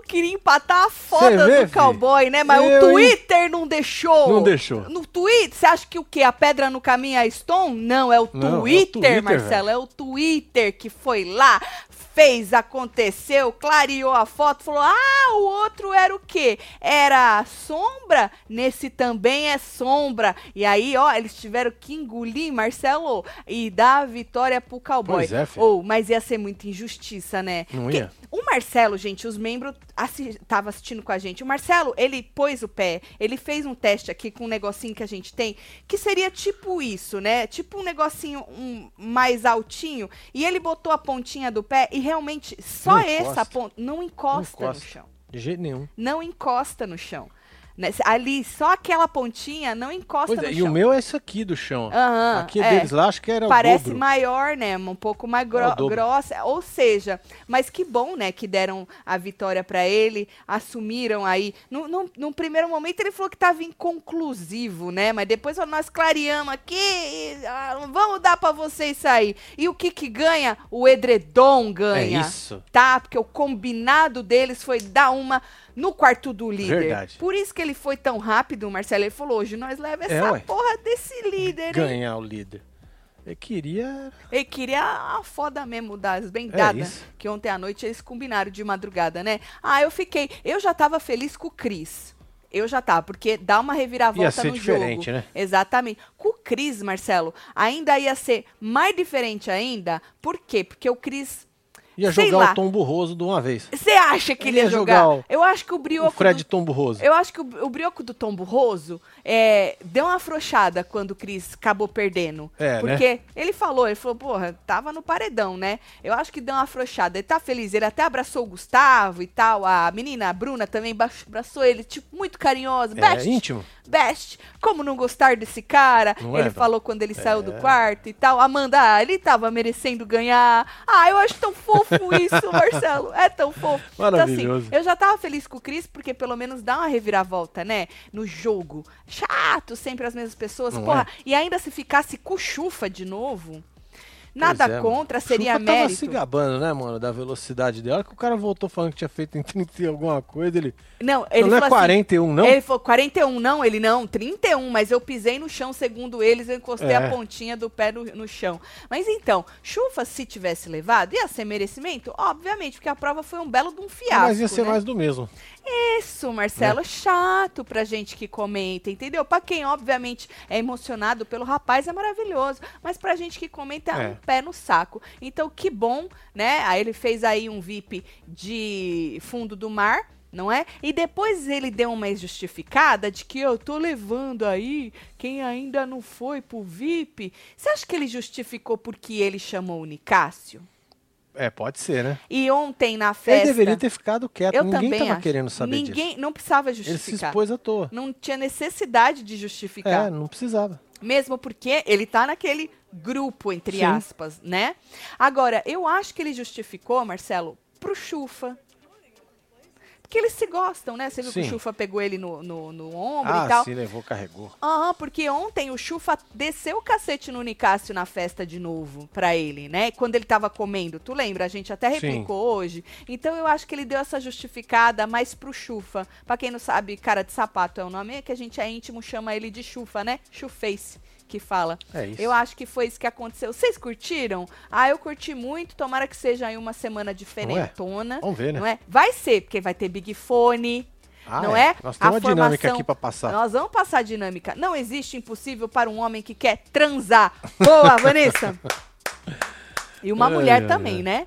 queria empatar a foda vê, do cowboy, né? Mas Eu, o Twitter não deixou. Não deixou. No Twitter, você acha que o quê? A pedra no caminho é a Stone? Não, é o Não, é o Twitter, Twitter, Marcelo. É o Twitter que foi lá, fez, aconteceu, clareou a foto, falou: ah, o outro era o quê? Era sombra? Nesse também é sombra. E aí, ó, eles tiveram que engolir, Marcelo, e dar a vitória pro cowboy. Pois é, filho. Ou, mas ia ser muita injustiça, né? Não Porque ia. O Marcelo, gente, os membros estavam assistindo com a gente. O Marcelo, ele pôs o pé, ele fez um teste aqui com um negocinho que a gente tem, que seria tipo isso, né? Tipo um negocinho um, mais altinho. E ele botou a pontinha do pé e realmente só Não essa ponta não encosta, Não no encosta. chão. De jeito nenhum. Não encosta no chão. Né? Ali, só aquela pontinha não encosta Pois é, no e chão. o meu é esse aqui do chão. Aham, aqui é. deles lá, acho que era Parece maior, né? Um pouco mais gro É grossa. Ou seja, mas que bom, né? Que deram a vitória pra ele, assumiram aí. Num, num, num primeiro momento ele falou que tava inconclusivo, né? Mas depois nós clareamos aqui, e, ah, vamos dar pra vocês sair. E o que que ganha? O edredom É ganha. isso. Tá? Porque o combinado deles foi dar uma no quarto do líder. Verdade. Por isso que ele foi tão rápido, Marcelo. Ele falou, hoje nós leva É, essa ué. porra desse líder, hein? Ganhar o líder. Ele queria. Ele queria a foda mesmo das É bengadas. isso. que ontem à noite eles combinaram de madrugada, né? Ah, eu fiquei. Eu já tava feliz com o Cris. Eu já tava, porque dá uma reviravolta Ia ser no diferente, jogo. né? Exatamente. Com o Cris, Marcelo, ainda ia ser mais diferente ainda. Por quê? Porque o Cris. Ia Sei jogar lá. o Tom Burroso de uma vez. Você acha que ele Ele ia jogar? jogar o- Eu acho que o Brioco. O Fred do- Tom Burroso. eu acho que o, o brioco do Tom Burroso é, deu uma afrouxada quando o Cris acabou perdendo. É, né? porque ele falou, ele falou, porra, tava no paredão, né? Eu acho que deu uma afrouxada. Ele tá feliz, ele até abraçou o Gustavo e tal. A menina, a Bruna, também abraçou ele, tipo, muito carinhosa. É Best, íntimo. Best, como não gostar desse cara? Não ele é, falou quando ele saiu do É. quarto e tal. Amanda, ah, ele tava merecendo ganhar. Ah, eu acho tão fofo isso, Marcelo. É tão fofo. Maravilhoso. Então, assim, eu já tava feliz com o Cris, porque pelo menos dá uma reviravolta, né? No jogo. Chato, sempre as mesmas pessoas. Não Porra, é? e ainda se ficasse com chufa de novo. Nada é, contra, seria Chupa tava mérito. se gabando, né, mano, da velocidade dela. que o cara voltou falando que tinha feito em 30 e alguma coisa. Ele. Não, ele não é falou assim, 41, não? Ele falou 41, não, ele não, 31, mas eu pisei no chão, segundo eles, eu encostei É. a pontinha do pé no, no chão. Mas então, chufa, se tivesse levado, ia ser merecimento? Obviamente, porque a prova foi um belo de um fiasco. Mas ia ser né? mais do mesmo. Isso, Marcelo, chato pra gente que comenta, entendeu? Pra quem, obviamente, é emocionado pelo rapaz, é maravilhoso. Mas pra gente que comenta, é É. um pé no saco. Então, que bom, né? Aí ele fez aí um VIP de fundo do mar. Não é? E depois ele deu uma justificada de que eu tô levando aí quem ainda não foi pro VIP. Você acha que ele justificou porque ele chamou o Nicásio? É, pode ser, né? E ontem na festa. Ele deveria ter ficado quieto. Eu Ninguém também tava acho. querendo saber Ninguém disso. não precisava Ele se justificar. expôs à toa. Não tinha necessidade de justificar. É, não precisava. Mesmo porque ele tá naquele grupo, entre Sim. aspas, né? Agora, eu acho que ele justificou, Marcelo, pro Chufa. Porque eles se gostam, né? Você viu que o Sim. Chufa pegou ele no, no, no ombro e Ah, tal. se levou, carregou. Aham, porque ontem o Chufa desceu o cacete no Nicásio na festa de novo pra ele, né? Quando ele tava comendo. Tu lembra? A gente até Sim. replicou hoje. Então eu acho que ele deu essa justificada mais pro Chufa. Pra quem não sabe, cara de sapato é o nome que a gente é íntimo, chama ele de Chufa, né? Chuface que fala. É isso. Eu acho que foi isso que aconteceu. Vocês curtiram? Ah, eu curti muito. Tomara que seja aí uma semana diferentona. Vamos ver, né? Não é? Vai ser, porque vai ter Big Fone. Ah, não é? Nós A temos uma dinâmica formação- aqui pra passar. Nós vamos passar a dinâmica. Não existe impossível para um homem que quer transar. Boa, Vanessa! E uma mulher ai, também, ai. né?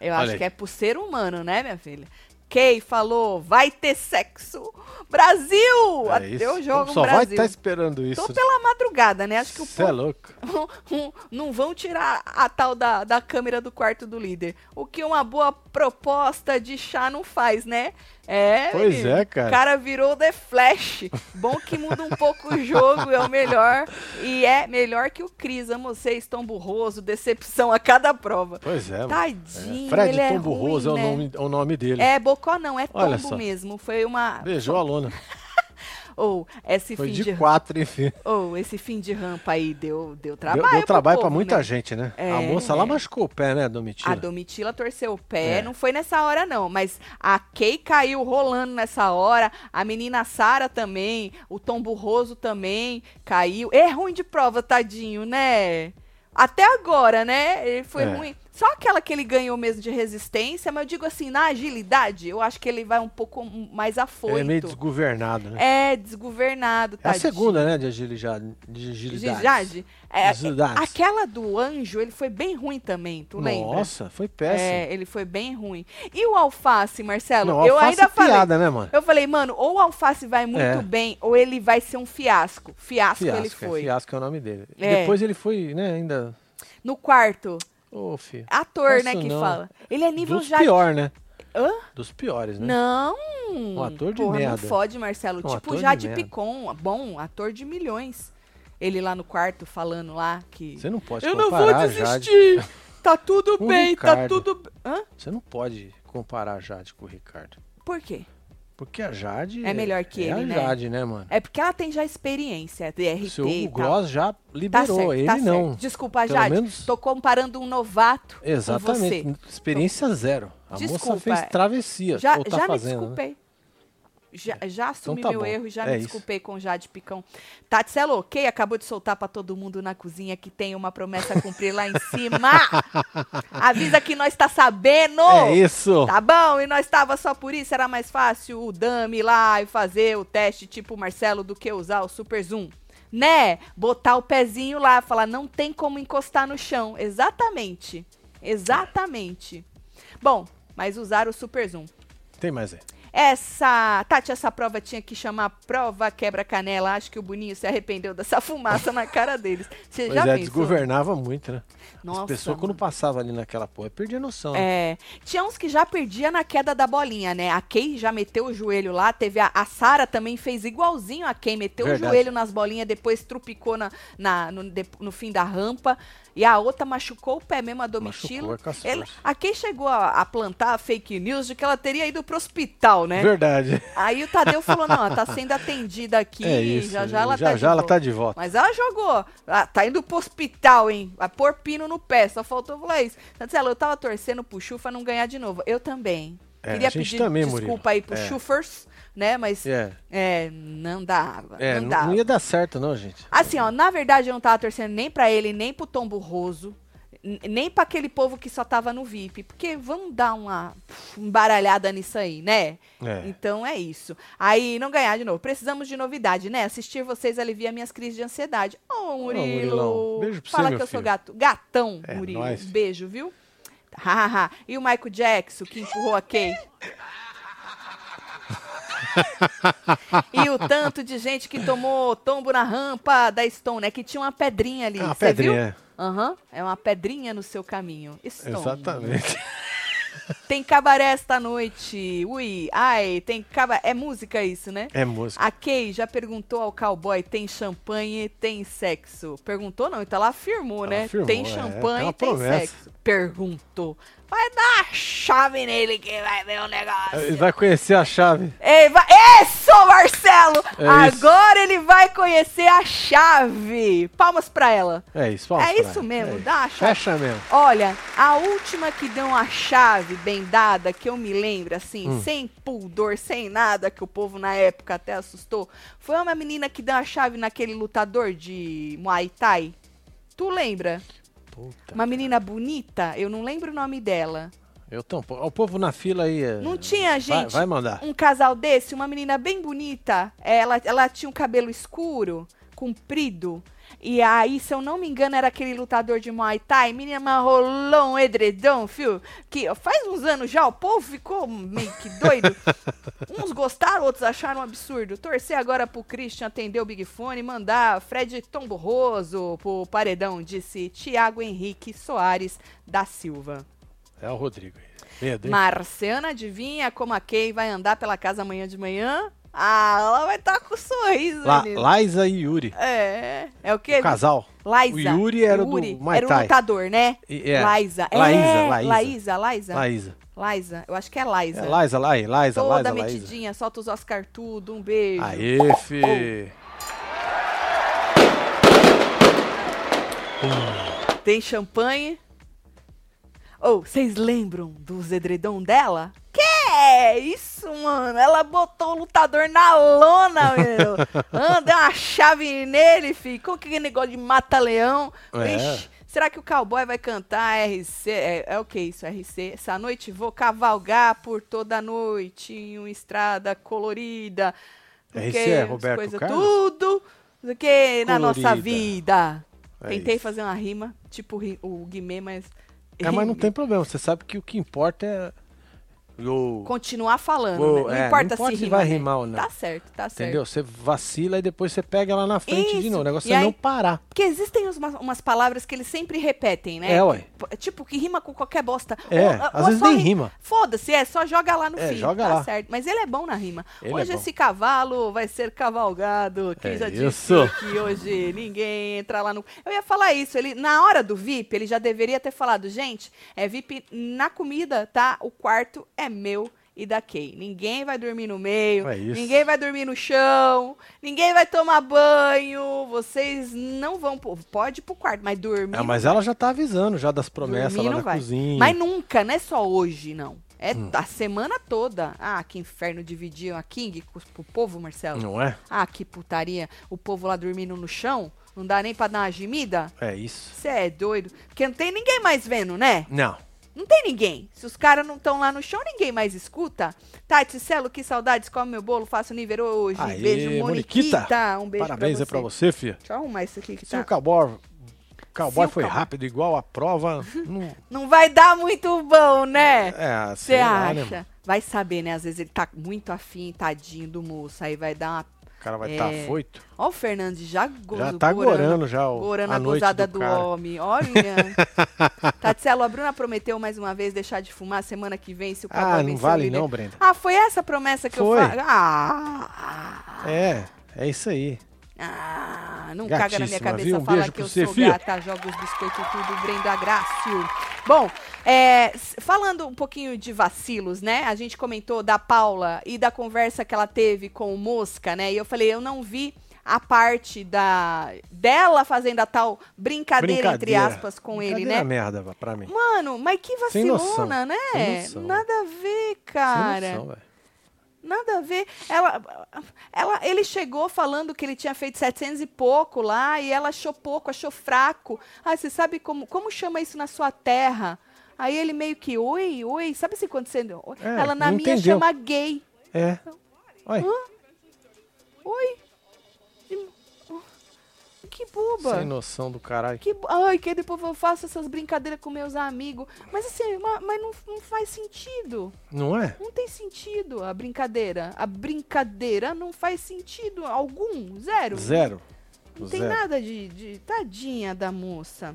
Eu Olha acho aí. que é por ser humano, né, minha filha? Kay falou, vai ter sexo. Brasil! É Até isso. o jogo Só vai Brasil. estar esperando isso. Tô pela madrugada, né? Acho que o Você é povo louco. não vão tirar a tal da, da câmera do quarto do líder. O que uma boa proposta de chá não faz, né? É. Pois menino. é, cara. O cara virou The Flash. Bom que muda um pouco o jogo, é o melhor. E é melhor que o Cris. Amo vocês, tão burroso, decepção a cada prova. Pois é. Tadinho, É, Fred ele é Tom Burroso ruim, é, né? o nome, é o nome dele. É, Bocó não, é tombo mesmo. Foi uma. Beijou a lona. Ou esse Foi fim de de, quatro, enfim. ou esse fim de rampa aí deu, deu Deu, trabalho. deu pro trabalho pra povo, muita né? gente, né? É. A moça lá machucou o pé, né, Domitila? A Domitila torceu o pé, É. não foi nessa hora não, mas a Kay caiu rolando nessa hora, a menina Sara também, o Tom Burroso também caiu. É ruim de prova, tadinho, né? Até agora, né? Ele foi É. ruim. Só aquela que ele ganhou mesmo de resistência, mas eu digo assim, na agilidade, eu acho que ele vai um pouco mais afoito. Ele é meio desgovernado, né? É, desgovernado, É a segunda, né, de agilidade. De agilidade. Agilidade. É, Agilidade. aquela do anjo, ele foi bem ruim também, tu lembra? Nossa, foi péssimo. É, ele foi bem ruim. E o alface, Marcelo? Não, eu alface ainda é falei. piada, né, mano? Eu falei, mano, ou o alface vai muito É. bem, ou ele vai ser um fiasco. Fiasco, ele Fiasco, é, foi. Fiasco é o nome dele. É. Depois ele foi, né, ainda... No quarto, Ô, filho. ator, né, que não. fala. Ele é nível Dos já. pior, né? Hã? Dos piores, né? Não. Um ator de Porra, merda. Não fode, Marcelo. Um tipo de Jade merda. Picon, bom, ator de milhões. Ele lá no quarto falando lá que. Você não pode Eu não vou comparar a Jade. desistir. Tá tudo bem, tá Ricardo. tudo. b- Hã? Você não pode comparar Jade com o Ricardo. Por quê? Porque a Jade... É melhor que é ele, a né? Jade, né, mano? É porque ela tem já experiência, DRT O seu e Hugo tal. Gross já Tá liberou, certo, ele tá não. certo. Desculpa, Pelo Jade. menos- Tô comparando um novato com Exatamente. você. Experiência zero. A Desculpa, moça fez travessia. Já, tá já me fazendo, né? Já, já assumi tá meu bom. erro e já É me isso. desculpei com o Jade Picão. Tati Celo, ok? Acabou de soltar pra todo mundo na cozinha que tem uma promessa a cumprir lá em cima. Avisa que nós tá sabendo. É isso. Tá bom? E nós tava só por isso, era mais fácil o ir lá e fazer o teste tipo Marcelo do que usar o super zoom. Né? Botar o pezinho lá, falar não tem como encostar no chão. Exatamente. Exatamente. Bom, mas usar o super zoom. Tem mais aí. Essa, Tati, essa prova tinha que chamar prova quebra-canela. Acho que o Boninho se arrependeu dessa fumaça na cara deles. Você Pois já é, pensou? desgovernava muito, né? Nossa, As pessoas, quando mano. passavam ali naquela porra, perdia noção. né? É, tinha uns que já perdia na queda da bolinha, né? A Kay já meteu o joelho lá, teve a, a Sara também fez igualzinho a Kay, meteu Verdade. o joelho nas bolinhas, depois trupicou na, na- no, de- no fim da rampa. E a outra machucou o pé mesmo, a Domitila. É Ela- a Kay chegou a, a plantar a fake news de que ela teria ido pro hospital, né? Verdade. Aí o Tadeu falou: não, ela tá sendo atendida aqui, é isso. já já ela já, tá de já ela volta. tá de volta. Mas ela jogou. Ah, tá indo pro hospital, hein? Vai pôr pino no pé. Só faltou falar isso. Tatiana, eu tava torcendo pro Chufa não ganhar de novo. Eu também. É, Queria pedir também, desculpa Murilo. aí pro É. Chufers, né? Mas é. É, não dava. é não dava. não ia dar certo, não, gente. Assim, ó, na verdade eu não tava torcendo nem pra ele, nem pro Tom Burroso, nem pra aquele povo que só tava no VIP. Porque vamos dar uma embaralhada nisso aí, né? É. Então é isso. Aí, não ganhar de novo. Precisamos de novidade, né? Assistir vocês alivia minhas crises de ansiedade. Ô, Murilo. Murilão. Beijo pra você, Fala meu que eu sou filho. gato. Gatão, É, Murilo. nóis. Beijo, viu? Hahaha. e o Michael Jackson, que empurrou a Kay? e o tanto de gente que tomou tombo na rampa da Stone, né? Que tinha uma pedrinha ali. Ah, uma Você viu? pedrinha. Aham. É uma pedrinha no seu caminho. Stone. Exatamente. Tem cabaré esta noite. Ui, ai, tem cabaré. É música isso, né? É música. A Kay já perguntou ao cowboy: tem champanhe, tem sexo? Perguntou não, então ela afirmou, Ela né? afirmou, tem champanhe, é tem promessa. sexo. Perguntou. Vai dar a chave nele que vai ver o negócio. Ele vai conhecer a chave. Ei, vai... Isso, Marcelo! É isso. Agora ele vai conhecer a chave. Palmas pra ela. É isso, vamos É isso mesmo, É isso. dá a chave. Fecha mesmo. Olha, a última que deu uma chave bem dada, que eu me lembro, assim, Hum. sem pudor, sem nada, que o povo na época até assustou, foi uma menina que deu a chave naquele lutador de Muay Thai. Tu lembra? Puta. Uma menina bonita, eu não lembro o nome dela. Eu tô, o povo na fila aí. é- Não tinha, vai- gente, Vai, mandar. um casal desse, uma menina bem bonita. Ela, ela tinha um cabelo escuro, comprido. E aí, se eu não me engano, era aquele lutador de Muay Thai. Menina, rolou um edredom, fio. Que faz uns anos já, o povo ficou meio que doido. Uns gostaram, outros acharam um absurdo. Torcer agora pro Christian atender o Big Fone e mandar Fred Tomborroso pro paredão, disse Tiago Henrique Soares da Silva. É o Rodrigo. Medo? Marciana, adivinha como a Kay vai andar pela casa amanhã de manhã? Ah, ela vai estar com sorriso, La. Laisa e Yuri. É, é o quê? O casal. Liza. O Yuri era o do Yuri Muay Era o lutador, né? E- é. Liza. É, Laísa, Laísa. Laísa, Laísa. Laísa. Liza. Eu acho que é Liza. É, Liza, Lai, Liza, Toda Liza, Liza. metidinha, solta os Oscar tudo, um beijo. Aê, fi. Tem champanhe. Ou, vocês lembram dos edredom dela? É isso, mano? Ela botou o lutador na lona, meu. Anda uma chave nele, fi. Com que negócio de mata-leão. É. Será que o cowboy vai cantar RC? É, é o que isso, RC? Essa noite vou cavalgar por toda a noite em uma estrada colorida. RC é Roberto coisa Carlos? Tudo. O que na nossa vida. É Tentei isso. fazer uma rima, tipo o Guimê, mas. É, mas não tem problema. Você sabe que o que importa é. Continuar falando, né? Não é, importa não se se rima. vai né? rimar ou não. Tá certo, tá certo. Entendeu? Você vacila e depois você pega lá na frente de Isso. novo. O negócio E é aí- não parar. Porque existem umas, umas palavras que eles sempre repetem, né? É, ué. Tipo, que rima com qualquer bosta. É, Ou- às ou vezes nem ri- rima. Foda-se, é, só joga lá no É, fim. joga tá lá. certo. Mas ele é bom na rima. Ele é hoje bom. esse cavalo vai ser cavalgado. Quem É já disse isso. que hoje ninguém entra lá no. Eu ia falar isso. Ele, na hora do VIP, ele já deveria ter falado, gente, é VIP na comida, tá? O quarto é meu. E da Kay. Ninguém vai dormir no meio, É ninguém vai dormir no chão, ninguém vai tomar banho, vocês não vão. Pode ir pro quarto, mas dormir. É, mas ela já tá avisando já das promessas Dormir lá não na vai. cozinha. Hum. Mas nunca, não é só hoje, não. É a semana toda. Ah, que inferno dividir a King com- pro povo, Marcelo. Não é? Ah, que putaria. O povo lá dormindo no chão. Não dá nem pra dar uma gemida? É isso. Você é doido. Porque não tem ninguém mais vendo, né? Não. Não tem ninguém. Se os caras não estão lá no chão, ninguém mais escuta. Tati, Celo, que saudades. Come meu bolo, faço nível hoje. Aê, beijo, Moniquita. Moniquita. Um beijo Parabéns pra aí pra você. você, filha. Deixa eu arrumar isso aqui que Se tá... o cowboy, foi cowboy- rápido igual a prova, não... Não vai dar muito bom, né? É, Você sei lá, né, acha? mano? vai saber, né? Às vezes ele tá muito afim, tadinho do moço. Aí vai dar uma. O cara vai É. estar tá afoito. Ó, o Fernandes já gozo, Já tá gorando já o, Gorando a a noite gozada do, do, homem. Olha. Tatselo, a Bruna prometeu mais uma vez deixar de fumar semana que vem se o cowboy Ah, não vencer vale não, Brenda. Ah, foi essa a promessa que Foi. eu faço? Ah, É, é isso aí. Ah, não caga na minha Gatíssima, cabeça? Um fala que eu você, sou fia. gata, joga os biscoitos tudo, Brenda Grácio. Bom, é, falando um pouquinho de vacilos, né? A gente comentou da Paula e da conversa que ela teve com o Mosca, né? E eu falei, eu não vi a parte da dela fazendo a tal brincadeira, entre Brincadeira. aspas com ele, né? merda pra mim. Mano, mas que vacilona, né? Nada a ver, cara. Sem noção. Nada a ver. Ela, ela, ele chegou falando que ele tinha feito 700 e pouco lá e ela achou pouco, achou fraco. Ah, você sabe como, como chama isso na sua terra? Aí ele meio que, oi, oi, sabe se quando você... É, ela na minha entendeu. chama gay. É. Olha, Oi. Que boba. sem noção do caralho. Que, ai, que depois eu faço essas brincadeiras com meus amigos. Mas assim, ma- mas não, não faz sentido. Não é? Não tem sentido a brincadeira. A brincadeira não faz sentido algum. Zero. Zero. Não tem Zero. nada de, de. Tadinha da moça.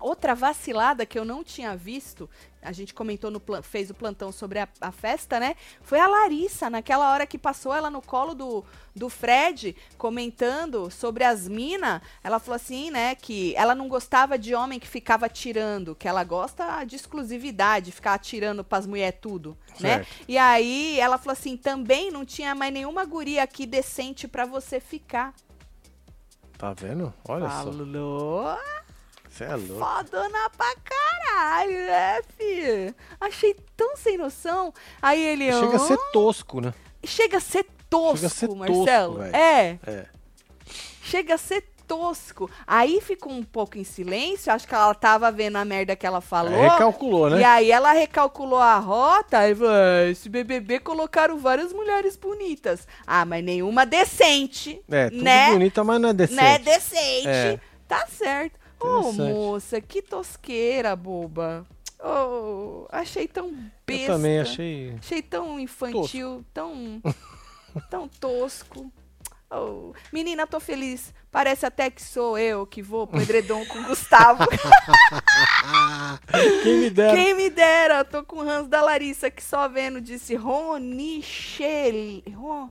Outra vacilada que eu não tinha visto, a gente comentou no fez o plantão sobre a, a festa, né? Foi a Larissa, naquela hora que passou ela no colo do, do Fred, comentando sobre as minas. Ela falou assim, né, que ela não gostava de homem que ficava atirando, que ela gosta de exclusividade, ficar atirando pras mulheres tudo, né? Certo. E aí ela falou assim, também não tinha mais nenhuma guria aqui decente pra você ficar. Tá vendo? Olha só. Você é louco. Fodona pra caralho, né, filho? Achei tão sem noção. Aí ele. Chega a "Hã?" ser tosco, né? Chega a ser tosco, Chega a ser tosco, Marcelo. velho. é, É. chega a ser tosco. Aí ficou um pouco em silêncio. Acho que ela tava vendo a merda que ela falou. Recalculou, né? E aí ela recalculou a rota e falou: "Ah, esse BBB colocaram várias mulheres bonitas. Ah, mas nenhuma decente. É, tudo né? bonita, mas não é decente. Né, decente. É. Tá certo. Ô, Interessante. moça, que tosqueira, boba. Oh, achei tão besta. Eu também achei. Achei tão infantil, tão tão tosco. Oh, menina, tô feliz. Parece até que sou eu que vou pro edredom com o Gustavo. Quem me dera. Quem me dera, tô com o Hans da Larissa que só vendo, disse Ronichel. Ron,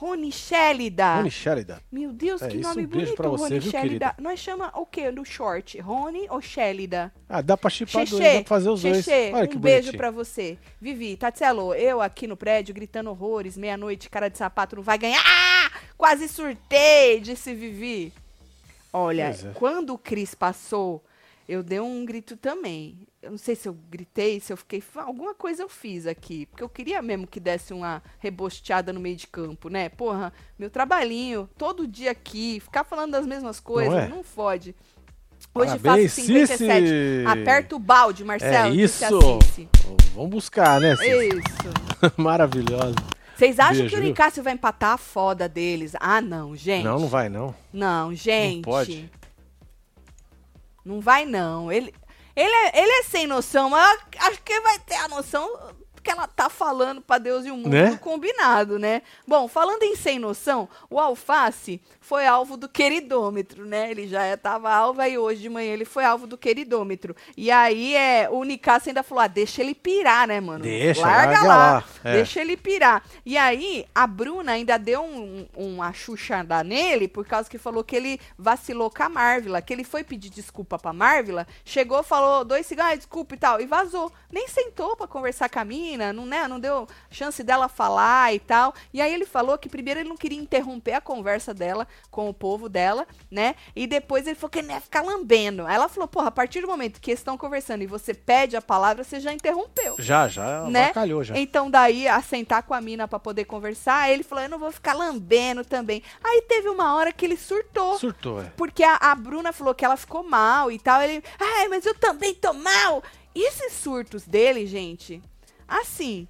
Rony Sheridan. Meu Deus, É que isso, nome um beijo bonito, pra você, Rony viu? Nós chama o quê no short? Rony ou Shellida? Ah, dá pra chipar dois, dá pra fazer os dois. Xexê, Olha que um beijo bonitinho. pra você. Vivi, Tatselo, eu aqui no prédio gritando horrores, meia-noite, cara de sapato não vai ganhar. Ah! Quase surtei, disse Vivi. Olha, é. quando o Cris passou, eu dei um grito também. Eu não sei se eu gritei, se eu fiquei. Alguma coisa eu fiz aqui. Porque eu queria mesmo que desse uma rebosteada no meio de campo, né? Porra, meu trabalhinho, todo dia aqui, ficar falando das mesmas coisas, é? não fode. Hoje Parabéns, faço 57. Cici! Aperta o balde, Marcelo. É isso. Cici. Vamos buscar, né, Cícero? Isso. Maravilhosa. Vocês acham Beijo, que o? Nicásio vai empatar a foda deles? Ah, não, gente. Não, não vai, não. Não, gente. pode. Não vai, não. Ele, ele, é, ele é sem noção, mas acho que vai ter a noção que ela tá falando pra Deus e o mundo Né? combinado, né? Bom, falando em sem noção, o Alface foi alvo do queridômetro, né? Ele já tava alvo e hoje de manhã ele foi alvo do queridômetro. E aí é, o Nicásio ainda falou: ah, deixa ele pirar, né, mano? Deixa, larga, larga lá. lá, é. Deixa ele pirar. E aí, a Bruna ainda deu um, um, uma chuchada nele, por causa que falou que ele vacilou com a Marvila, que ele foi pedir desculpa pra Marvila, chegou, falou dois cigarros, desculpa e tal, e vazou. Nem sentou pra conversar com a mina, não, né, não deu chance dela falar e tal. E aí ele falou que primeiro ele não queria interromper a conversa dela com o povo dela, né? E depois ele falou que ele não ia ficar lambendo. Aí ela falou, porra, a partir do momento que eles estão conversando e você pede a palavra, você já interrompeu Já, já, né? avacalhou já. Então daí a sentar com a mina pra poder conversar, aí ele falou: "Eu não vou ficar lambendo também". Aí teve uma hora que ele surtou. Surtou, é. Porque a, a Bruna falou que ela ficou mal e tal. Ele, ai, mas eu também tô mal. E esses surtos dele, gente, assim,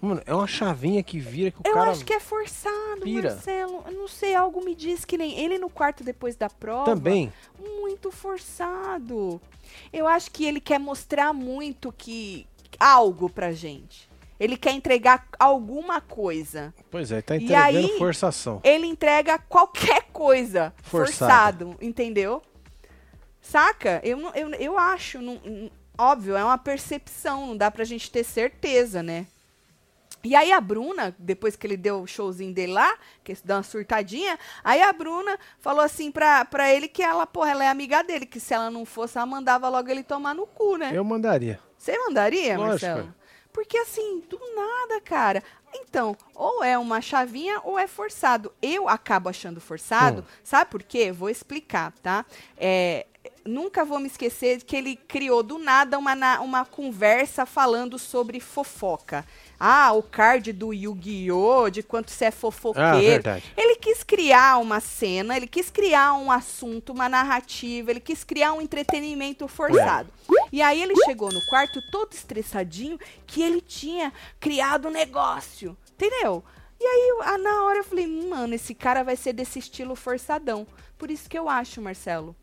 Mano, é uma chavinha que vira que o eu cara acho que é forçado, pira. Marcelo. Eu não sei, algo me diz que nem ele no quarto depois da prova. também. muito forçado. Eu acho que ele quer mostrar muito que algo pra gente. Ele quer entregar alguma coisa. Pois é, tá E entregando aí- forçação. Ele entrega qualquer coisa Forçado. forçado, entendeu? Saca? Eu, eu, eu acho, não- óbvio, é uma percepção, não dá pra gente ter certeza, né? E aí a Bruna, depois que ele deu o showzinho dele lá, que deu uma surtadinha, aí a Bruna falou assim pra, pra ele que ela, porra, ela é amiga dele, que se ela não fosse, ela mandava logo ele tomar no cu, né? Eu mandaria. Você mandaria, Lógico. Marcelo? Porque assim, do nada, cara. Então, ou é uma chavinha ou é forçado. Eu acabo achando forçado. Hum. Sabe por quê? Vou explicar, tá? É, nunca vou me esquecer que ele criou do nada uma, uma conversa falando sobre fofoca. Ah, o card do Yu-Gi-Oh! De quanto você é Ah, fofoqueiro. verdade. Ele quis criar uma cena, ele quis criar um assunto, uma narrativa, ele quis criar um entretenimento forçado. E aí ele chegou no quarto todo estressadinho que ele tinha criado um negócio, entendeu? E aí, ah, na hora eu falei, mano, esse cara vai ser desse estilo forçadão. Por isso que eu acho, Marcelo.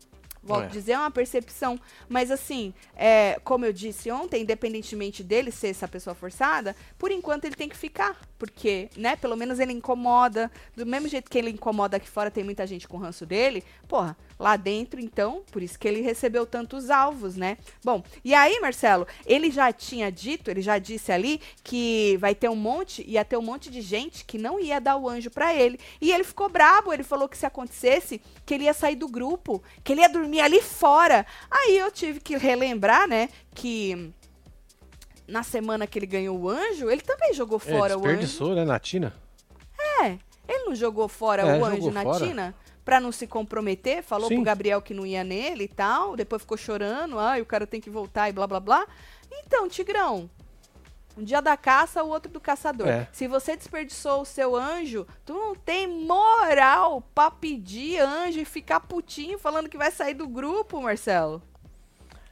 Volto É. a dizer, é uma percepção. Mas assim, é, como eu disse ontem, independentemente dele ser essa pessoa forçada, por enquanto ele tem que ficar. Porque, né, pelo menos ele incomoda. Do mesmo jeito que ele incomoda aqui fora, tem muita gente com ranço dele. Porra, lá dentro, então, por isso que ele recebeu tantos alvos, né? Bom, e aí, Marcelo, ele já tinha dito, ele já disse ali que vai ter um monte, ia ter um monte de gente que não ia dar o anjo pra ele. E ele ficou brabo, ele falou que se acontecesse, que ele ia sair do grupo, que ele ia dormir ali fora. Aí eu tive que relembrar, né, que na semana que ele ganhou o anjo, ele também jogou É, fora o anjo. desperdiçou, né, Natina? É, ele não jogou fora É, o anjo na fora. Tina? Pra não se comprometer, falou Sim. pro Gabriel que não ia nele e tal, depois ficou chorando, ai, o cara tem que voltar e blá blá blá. Então, Tigrão, um dia da caça, o outro do caçador. É. Se você desperdiçou o seu anjo, tu não tem moral pra pedir anjo e ficar putinho falando que vai sair do grupo, Marcelo.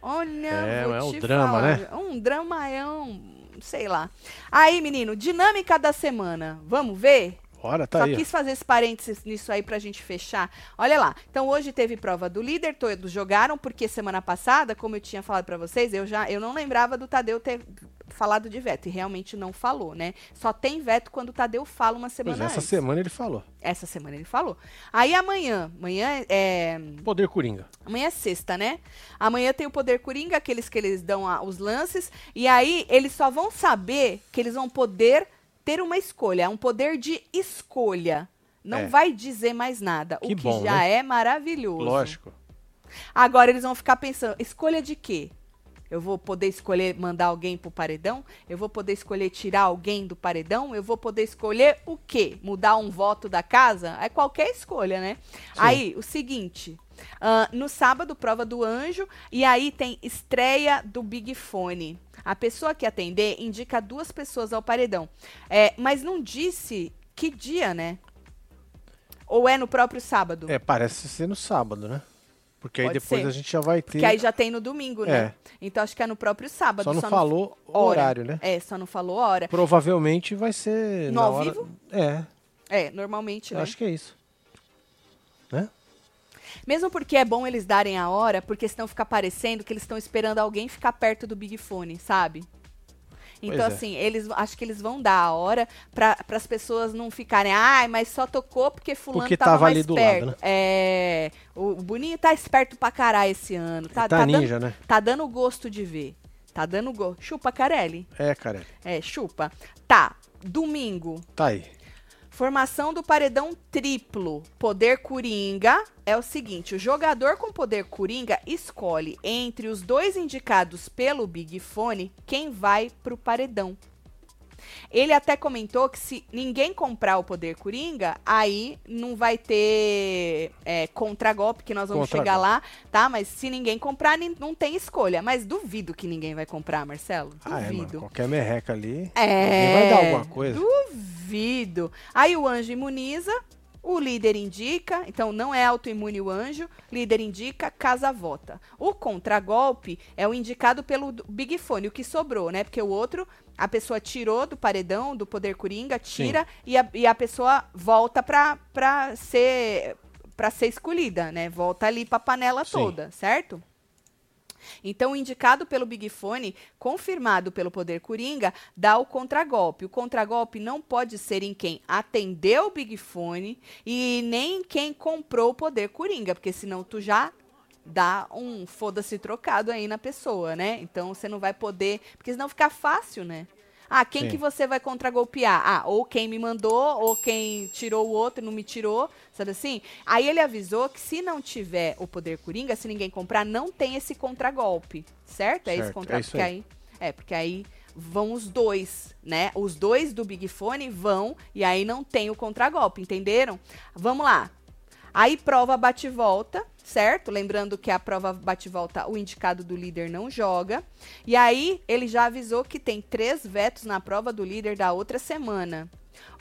Olha, É, vou é um te drama, falar, né? Um dramaião, sei lá. Aí, menino, dinâmica da semana. Vamos ver? Tá Só aí. quis fazer esse parênteses nisso aí pra gente fechar. Olha lá. Então hoje teve prova do líder, todos jogaram, porque semana passada, como eu tinha falado pra vocês, eu já eu não lembrava do Tadeu ter falado de veto. E realmente não falou, né? Só tem veto quando o Tadeu fala uma Pois semana é, essa antes. semana ele falou. Essa semana ele falou. Aí amanhã, amanhã é. Poder Coringa. Amanhã é sexta, né? Amanhã tem o Poder Coringa, aqueles que eles dão a- os lances. E aí eles só vão saber que eles vão poder ter uma escolha, é um poder de escolha. Não É. vai dizer mais nada, Que o que bom, já né? é maravilhoso. Lógico. Agora eles vão ficar pensando, escolha de quê? Eu vou poder escolher mandar alguém pro paredão? Eu vou poder escolher tirar alguém do paredão? Eu vou poder escolher o quê? Mudar um voto da casa? É qualquer escolha, né? Aí, o seguinte. ah, no sábado, prova do anjo. E aí tem estreia do Big Fone. A pessoa que atender indica duas pessoas ao paredão. É, mas não disse que dia, né? Ou é no próprio sábado? É, parece ser no sábado, né? Porque aí Pode depois ser. a gente já vai ter. Que aí já tem no domingo, né? É. Então acho que é no próprio sábado. Só não falou o hora. horário, né? É, só não falou hora. Provavelmente vai ser. No ao hora... vivo? É, É, normalmente, né? acho que é isso. Né? Mesmo porque é bom eles darem a hora, porque senão fica parecendo que eles estão esperando alguém ficar perto do Big Fone, sabe? Então, é. assim, eles acho que eles vão dar a hora para as pessoas não ficarem, ai, mas só tocou porque fulano Porque tava, tava mais ali do perto. lado, né? É, o, Boninho tá esperto pra caralho esse ano. Tá, tá, tá dando, ninja, né? tá dando gosto de ver. Tá dando gosto. Chupa, Carelli. É, cara. É, chupa. Tá, domingo. Tá aí. Formação do paredão triplo. Poder coringa é o seguinte: o jogador com poder coringa escolhe entre os dois indicados pelo Big Fone quem vai pro paredão. Ele até comentou que se ninguém comprar o poder coringa, aí não vai ter é, contragolpe, que nós vamos chegar lá, tá? Mas se ninguém comprar, não tem escolha. Mas duvido que ninguém vai comprar, Marcelo. Ah, é, mano. Duvido. Qualquer merreca ali. É. Vai dar alguma coisa. Duvido. Aí o anjo imuniza, o líder indica, então não é autoimune o anjo, líder indica, casa vota. O contragolpe é o indicado pelo Big Fone, o que sobrou, né? Porque o outro, a pessoa tirou do paredão, do poder coringa, tira e a, e a pessoa volta pra, pra ser para ser escolhida, né? Volta ali pra panela Sim. toda, certo? Então, indicado pelo Big Fone, confirmado pelo Poder Coringa, dá o contragolpe. O contragolpe não pode ser em quem atendeu o Big Fone e nem em quem comprou o Poder Coringa, porque senão tu já dá um foda-se trocado aí na pessoa, né? Então você não vai poder, porque senão fica fácil, né? Ah, quem Sim. que você vai contragolpear? Ah, ou quem me mandou, ou quem tirou o outro e não me tirou, sabe assim? Aí ele avisou que se não tiver o poder coringa, se ninguém comprar, não tem esse contragolpe, certo? É esse Certo, contra é isso aí. aí é, porque aí vão os dois, né? Os dois do Big Fone vão e aí não tem o contragolpe, entenderam? Vamos lá. Aí prova bate e volta, certo? Lembrando que a prova bate e volta, o indicado do líder não joga. E aí ele já avisou que tem três vetos na prova do líder da outra semana.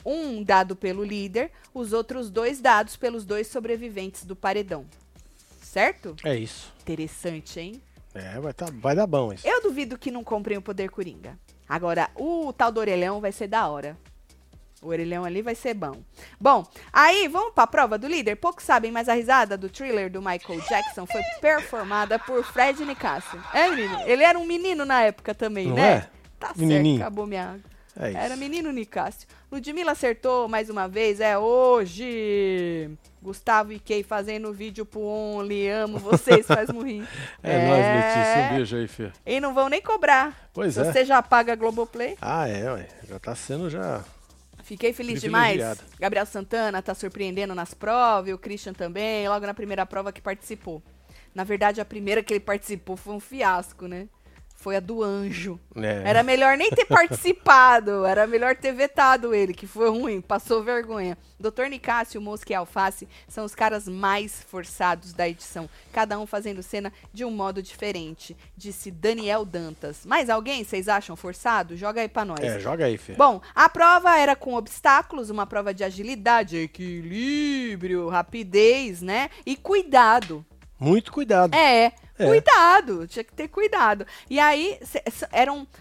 Um dado pelo líder, os outros dois dados pelos dois sobreviventes do paredão. Certo? É isso. Interessante, hein? É, vai, tá, vai dar bom isso. Eu duvido que não comprem o poder coringa. Agora, o tal do orelhão vai ser da hora. O orelhão ali vai ser bom. Bom, aí vamos pra prova do líder. Poucos sabem, mas a risada do thriller do Michael Jackson foi performada por Fred Nicásio. É, menino? Ele era um menino na época também, Não né? é? Tá Menininho. certo, acabou minha água. É. Era menino Nicásio. Ludmilla acertou mais uma vez. É hoje. Gustavo e Kay fazendo vídeo pro Only. Amo vocês, faz morrer. É, nóis, Letícia. Um beijo aí, Fê. E não vão nem cobrar. Pois é. você já paga a Globoplay. Ah, é, ué. Já tá sendo já. Fiquei feliz demais. Gabriel Santana tá surpreendendo nas provas, e o Christian também, logo na primeira prova que participou. Na verdade, a primeira que ele participou foi um fiasco, né? Foi a do anjo. É. Era melhor nem ter participado, era melhor ter vetado ele, que foi ruim, passou vergonha. Dr. Nicásio, Mosca e Alface são os caras mais forçados da edição, cada um fazendo cena de um modo diferente, disse Daniel Dantas. Mais alguém vocês acham forçado? Joga aí pra nós. É, joga aí, Fê. Bom, a prova era com obstáculos, uma prova de agilidade, equilíbrio, rapidez, né? E cuidado. Muito cuidado. É, É. cuidado, tinha que ter cuidado. E aí,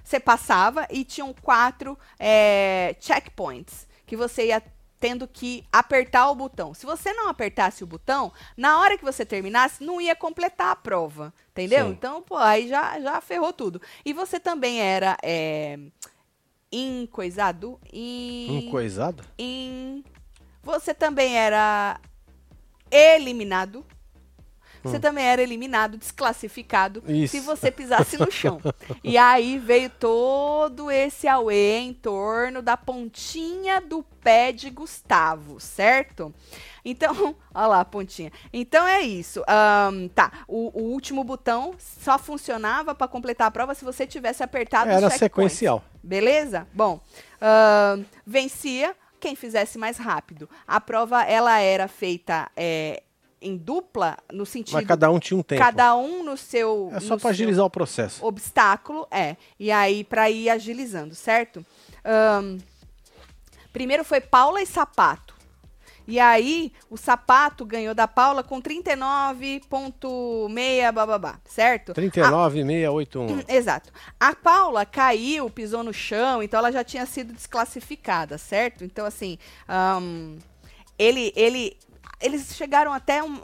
você passava e tinham quatro é, checkpoints que você ia tendo que apertar o botão. Se você não apertasse o botão, na hora que você terminasse, não ia completar a prova, entendeu? Sim. Então, pô, aí já, já ferrou tudo. E você também era é, incoisado? In, Um coisado? em- Você também era eliminado. Você também era eliminado, desclassificado, Isso. se você pisasse no chão. E aí veio todo esse auê em torno da pontinha do pé de Gustavo, certo? Então, olha lá a pontinha. Então é isso. Ahn, tá, o, o último botão só funcionava para completar a prova se você tivesse apertado Era sequencial. Beleza? Bom, ahn, vencia quem fizesse mais rápido. A prova ela era feita é, em dupla no sentido Mas cada um tinha um tempo. cada um no seu É só seu agilizar o processo. obstáculo, é. E aí para ir agilizando, certo? Ahn, primeiro foi Paula e Sapato. E aí, o sapato ganhou da Paula com 39,6 bababá, certo? 39,681. Exato. A Paula caiu, pisou no chão, então ela já tinha sido desclassificada, certo? Então, assim, ahn, ele, ele, eles chegaram até um.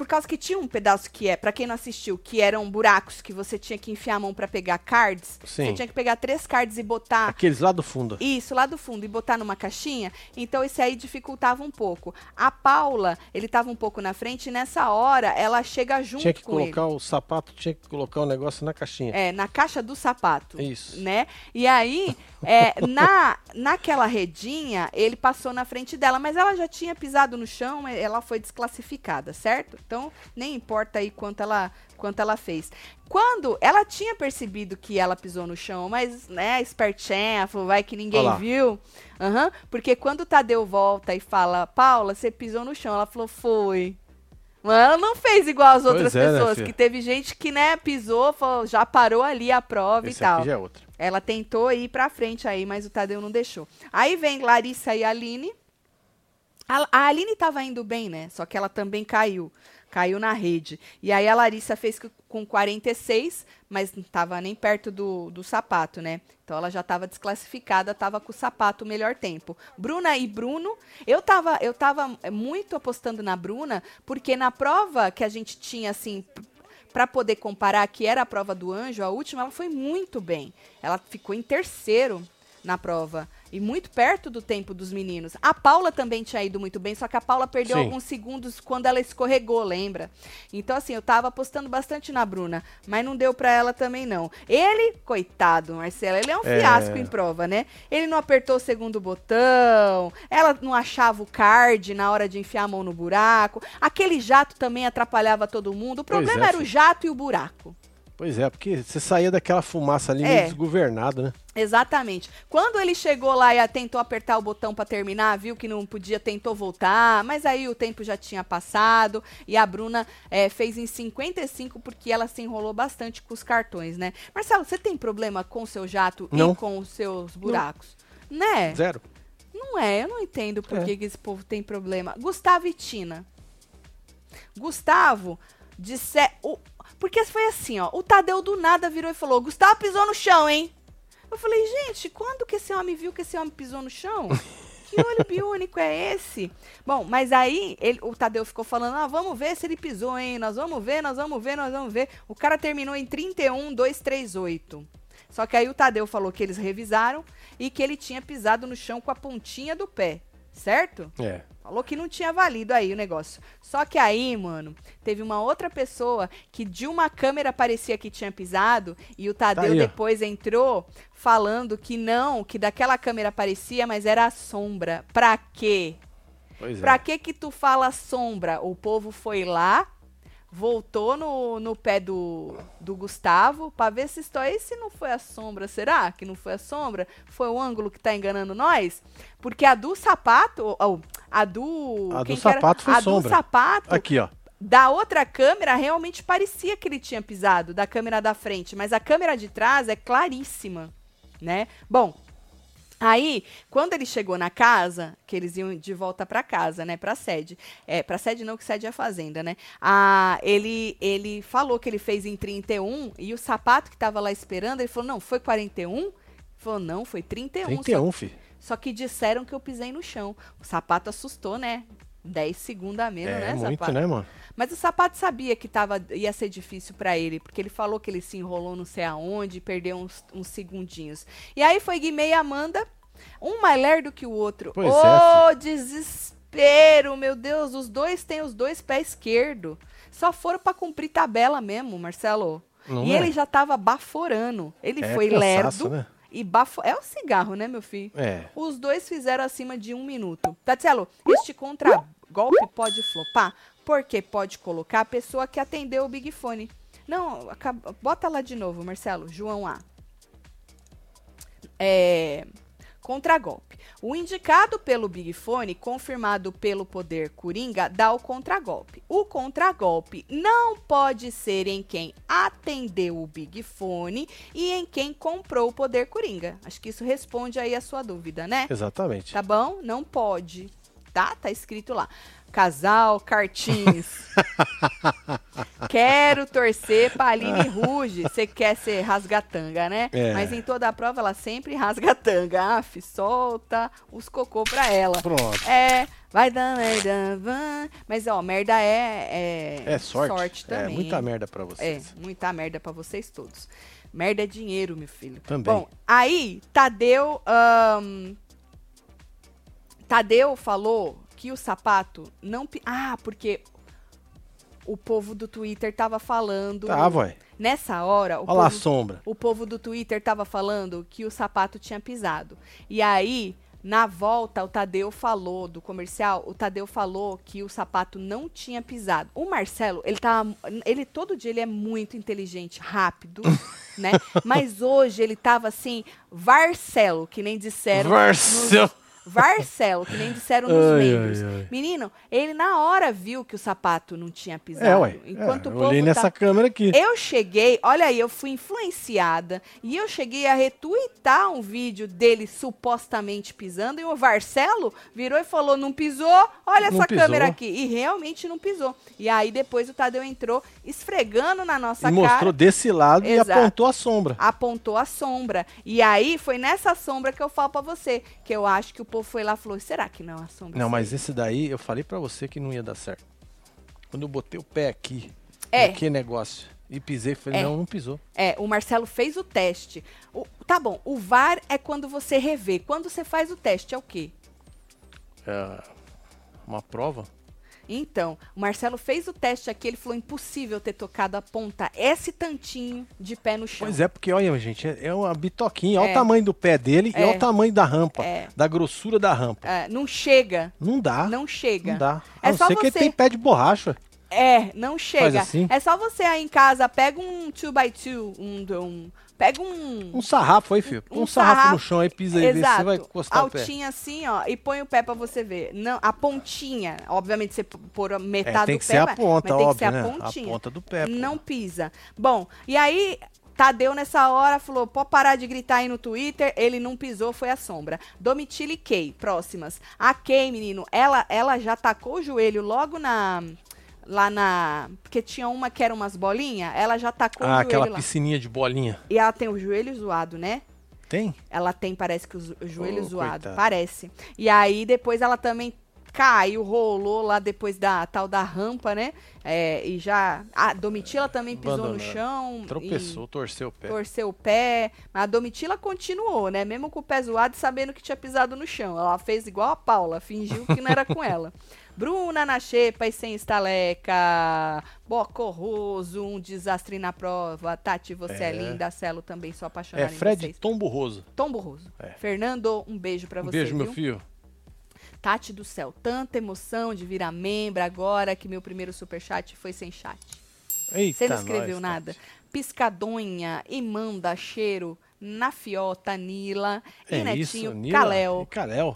Por causa que tinha um pedaço que é, pra quem não assistiu, que eram buracos que você tinha que enfiar a mão pra pegar cards. Você Sim. tinha que pegar três cards e botar Aqueles lá do fundo. isso, lá do fundo, e botar numa caixinha, então esse aí dificultava um pouco. A Paula, ele tava um pouco na frente, e nessa hora ela chega junto Tinha que com ele. colocar o sapato, tinha que colocar o negócio na caixinha. É, na caixa do sapato. Isso. Né? E aí, é, na, naquela redinha, ele passou na frente dela, mas ela já tinha pisado no chão, ela foi desclassificada, certo? Então, nem importa aí quanto ela, quanto ela fez. Quando ela tinha percebido que ela pisou no chão, mas, né, espertinha, falou, vai que ninguém Olha lá. viu. Aham, porque quando o Tadeu volta e fala, Paula, você pisou no chão, ela falou, foi. Mas ela não fez igual as outras é, né, pessoas, filha? que teve gente que, né, pisou, falou, já parou ali a prova Esse e tal. aqui já é. Ela tentou ir pra frente aí, mas o Tadeu não deixou. Aí vem Larissa e Aline. A, a Aline tava indo bem, né? Só que ela também caiu. Caiu na rede. E aí a Larissa fez co- com 46, mas não tava nem perto do, do sapato, né? Então ela já tava desclassificada, tava com o sapato o melhor tempo. Bruna e Bruno, eu tava, eu tava eh, muito apostando na Bruna, porque na prova que a gente tinha, assim, para poder comparar, que era a prova do anjo, a última, ela foi muito bem. Ela ficou em terceiro na prova e muito perto do tempo dos meninos. A Paula também tinha ido muito bem, só que a Paula perdeu Sim. alguns segundos quando ela escorregou, lembra? Então assim, eu tava apostando bastante na Bruna, mas não deu pra ela também não. Ele, coitado, Marcelo, ele é um É. fiasco em prova, né? Ele não apertou o segundo botão, ela não achava o card na hora de enfiar a mão no buraco. Aquele jato também atrapalhava todo mundo. O problema é, era o jato e o buraco. Pois é, porque você saía daquela fumaça ali É. meio desgovernado, né? Exatamente. Quando ele chegou lá e tentou apertar o botão pra terminar, viu que não podia, tentou voltar, mas aí o tempo já tinha passado e a Bruna eh, fez em 55 porque ela se enrolou bastante com os cartões, né? Marcelo, você tem problema com o seu jato Não. e com os seus buracos? Né? Zero. Não é, eu não entendo por É. que, que esse povo tem problema. Gustavo e Tina. Gustavo disse. O, porque foi assim, ó. O Tadeu do nada virou e falou: Gustavo pisou no chão, hein? Eu falei, gente, quando que esse homem viu que esse homem pisou no chão? Que olho biônico é esse? Bom, mas aí ele- o Tadeu ficou falando: ah, vamos ver se ele pisou, hein? Nós vamos ver, nós vamos ver, nós vamos ver. O cara terminou em 31, 238. Só que aí o Tadeu falou que eles revisaram e que ele tinha pisado no chão com a pontinha do pé, certo? É. Falou que não tinha valido aí o negócio. Só que aí, mano, teve uma outra pessoa que de uma câmera parecia que tinha pisado e o Tadeu Tá aí, depois entrou falando que não, que daquela câmera parecia, mas era a sombra. Pra quê? Pois é. Pra que que tu fala sombra? O povo foi lá, voltou no, no pé do, do Gustavo pra ver se estou aí se não foi a sombra. Será que não foi a sombra? Foi o ângulo que tá enganando nós? Porque a do sapato, ou, a do... A do que era? sapato foi A sombra. do sapato, Aqui, ó. da outra câmera, realmente parecia que ele tinha pisado, da câmera da frente. Mas a câmera de trás é claríssima, né? Bom, Aí, quando ele chegou na casa, que eles iam de volta pra casa, né, pra sede. É, pra sede não, que sede é a fazenda, né? Ah, ele, ele falou que ele fez em 31 e o sapato que tava lá esperando, ele falou: "Não, foi 41?" Ele falou: "Não, foi 31". Só, 31, fi. só que disseram que eu pisei no chão. O sapato assustou, né? 10 segundos a menos, É né, muito, sapato? né, mano? Mas o sapato sabia que tava, ia ser difícil pra ele, porque ele falou que ele se enrolou não sei aonde perdeu uns, uns segundinhos. E aí foi Guimê e Amanda, um mais lerdo que o outro. Pois Ô, é, desespero, meu Deus, os dois têm os dois pés esquerdos. Só foram pra cumprir tabela mesmo, Marcelo. Não e é? ele já tava baforando. Ele É foi cansaço, lerdo né? e bafo... É o cigarro, né, meu filho? É. Os dois fizeram acima de um minuto. Tatielo, este contragolpe pode flopar porque pode colocar a pessoa que atendeu o Big Fone. Não, acaba- bota lá de novo, Marcelo. João A. É, contragolpe. O indicado pelo Big Fone, confirmado pelo poder Coringa, dá o contragolpe. O contragolpe não pode ser em quem atendeu o Big Fone e em quem comprou o poder Coringa. Acho que isso responde aí a sua dúvida, né? Exatamente. Tá bom? Não pode. Tá? Tá escrito lá. Casal Cartins. Quero torcer pra Aline Ruge. Você quer ser rasgatanga, né? É. Mas em toda a prova ela sempre rasgatanga. Af, solta os cocô pra ela. Pronto. É, vai dar merda. Van. Mas ó, merda é. É, É sorte. também. É muita merda pra É, vocês. muita merda pra vocês todos. Merda é dinheiro, meu filho. Também. Bom, aí, Tadeu. ahn, Tadeu falou que o sapato não. pi- Ah, porque o povo do Twitter tava falando. Tá, vai. Nessa hora, o Olha lá a povo, sombra. o povo do Twitter tava falando que o sapato tinha pisado. E aí, na volta, o Tadeu falou do comercial, o Tadeu falou que o sapato não tinha pisado. O Marcelo, ele tá. Ele todo dia ele é muito inteligente, rápido, né? Mas hoje ele tava assim, Varcelo, que nem disseram. Varcelo. Varcelo, que nem disseram nos Ai, membros. ai, ai. Menino, ele na hora viu que o sapato não tinha pisado. É, ué. Enquanto é, o eu povo olhei nessa tá- câmera aqui. eu cheguei, olha aí, eu fui influenciada e eu cheguei a retweetar um vídeo dele supostamente pisando e o Varcelo virou e falou: não pisou? Olha Não essa pisou. câmera aqui. E realmente não pisou. E aí depois o Tadeu entrou esfregando na nossa E cara. mostrou desse lado Exato. e apontou a sombra. Apontou a sombra. E aí foi nessa sombra que eu falo pra você. Que eu acho que o povo foi lá e falou: será que não é a sombra? Não, mas esse daí eu falei pra você que não ia dar certo. Quando eu botei o pé aqui, É. que negócio, e pisei, falei, É. não, não pisou. É, o Marcelo fez o teste. O- tá bom, o VAR é quando você revê. Quando você faz o teste, é o quê? É uma prova. Então, o Marcelo fez o teste aqui, ele falou impossível ter tocado a ponta esse tantinho de pé no chão. Pois é, porque olha, gente, é é uma bitoquinha. Olha É. o tamanho do pé dele e É. olha o tamanho da rampa, É. da grossura da rampa. É, não chega, Não dá. não chega. Não dá. É A não só ser que ele você- tem pé de borracha. É, não chega. assim? É só você aí em casa, pega um 2x2, um, um, pega um... Um sarrafo aí, filho. Um, Um sarrafo, sarrafo. no chão aí, pisa aí, vê Exato, você vai encostar o pé. altinha assim, ó, e põe o pé pra você ver. Não, a pontinha, obviamente você pôr a É, metade tem do que pé, ser a mas- ponta, mas tem que ser a né? pontinha. A ponta do pé. pô. Não pisa. Bom, e aí Tadeu nessa hora falou, pode parar de gritar aí no Twitter, ele não pisou, foi a sombra. Domitila e Kay, próximas. A Kay, menino, ela, ela já tacou o joelho logo na... Lá na... Porque tinha uma que era umas bolinhas, ela já tacou o Ah, joelho aquela lá. piscininha de bolinha. E ela tem o joelho zoado, né? Tem? Ela tem, parece que o, o joelho Oh, zoado. Parece. E aí, depois ela também caiu, rolou lá depois da tal da rampa, né? É, e já. A Domitila também pisou no Abandonou. chão. Tropeçou, torceu o pé. Torceu o pé. Mas a Domitila continuou, né? Mesmo com o pé zoado e sabendo que tinha pisado no chão. Ela fez igual a Paula, fingiu que não era com ela. Bruna na xepa e sem estaleca. Bocorroso, um desastre na prova. Tati, você é, É. linda. Celo também sou É apaixonada em Fred vocês. Tom Burroso. Tom Burroso. É. Fernando, um beijo pra Um você. beijo, meu viu? filho. Tati do céu, tanta emoção de virar membro agora que meu primeiro superchat foi sem chat. Eita, Você não escreveu nós, nada. Tati. Piscadonha e manda cheiro na fiota, Nila e É Netinho, isso.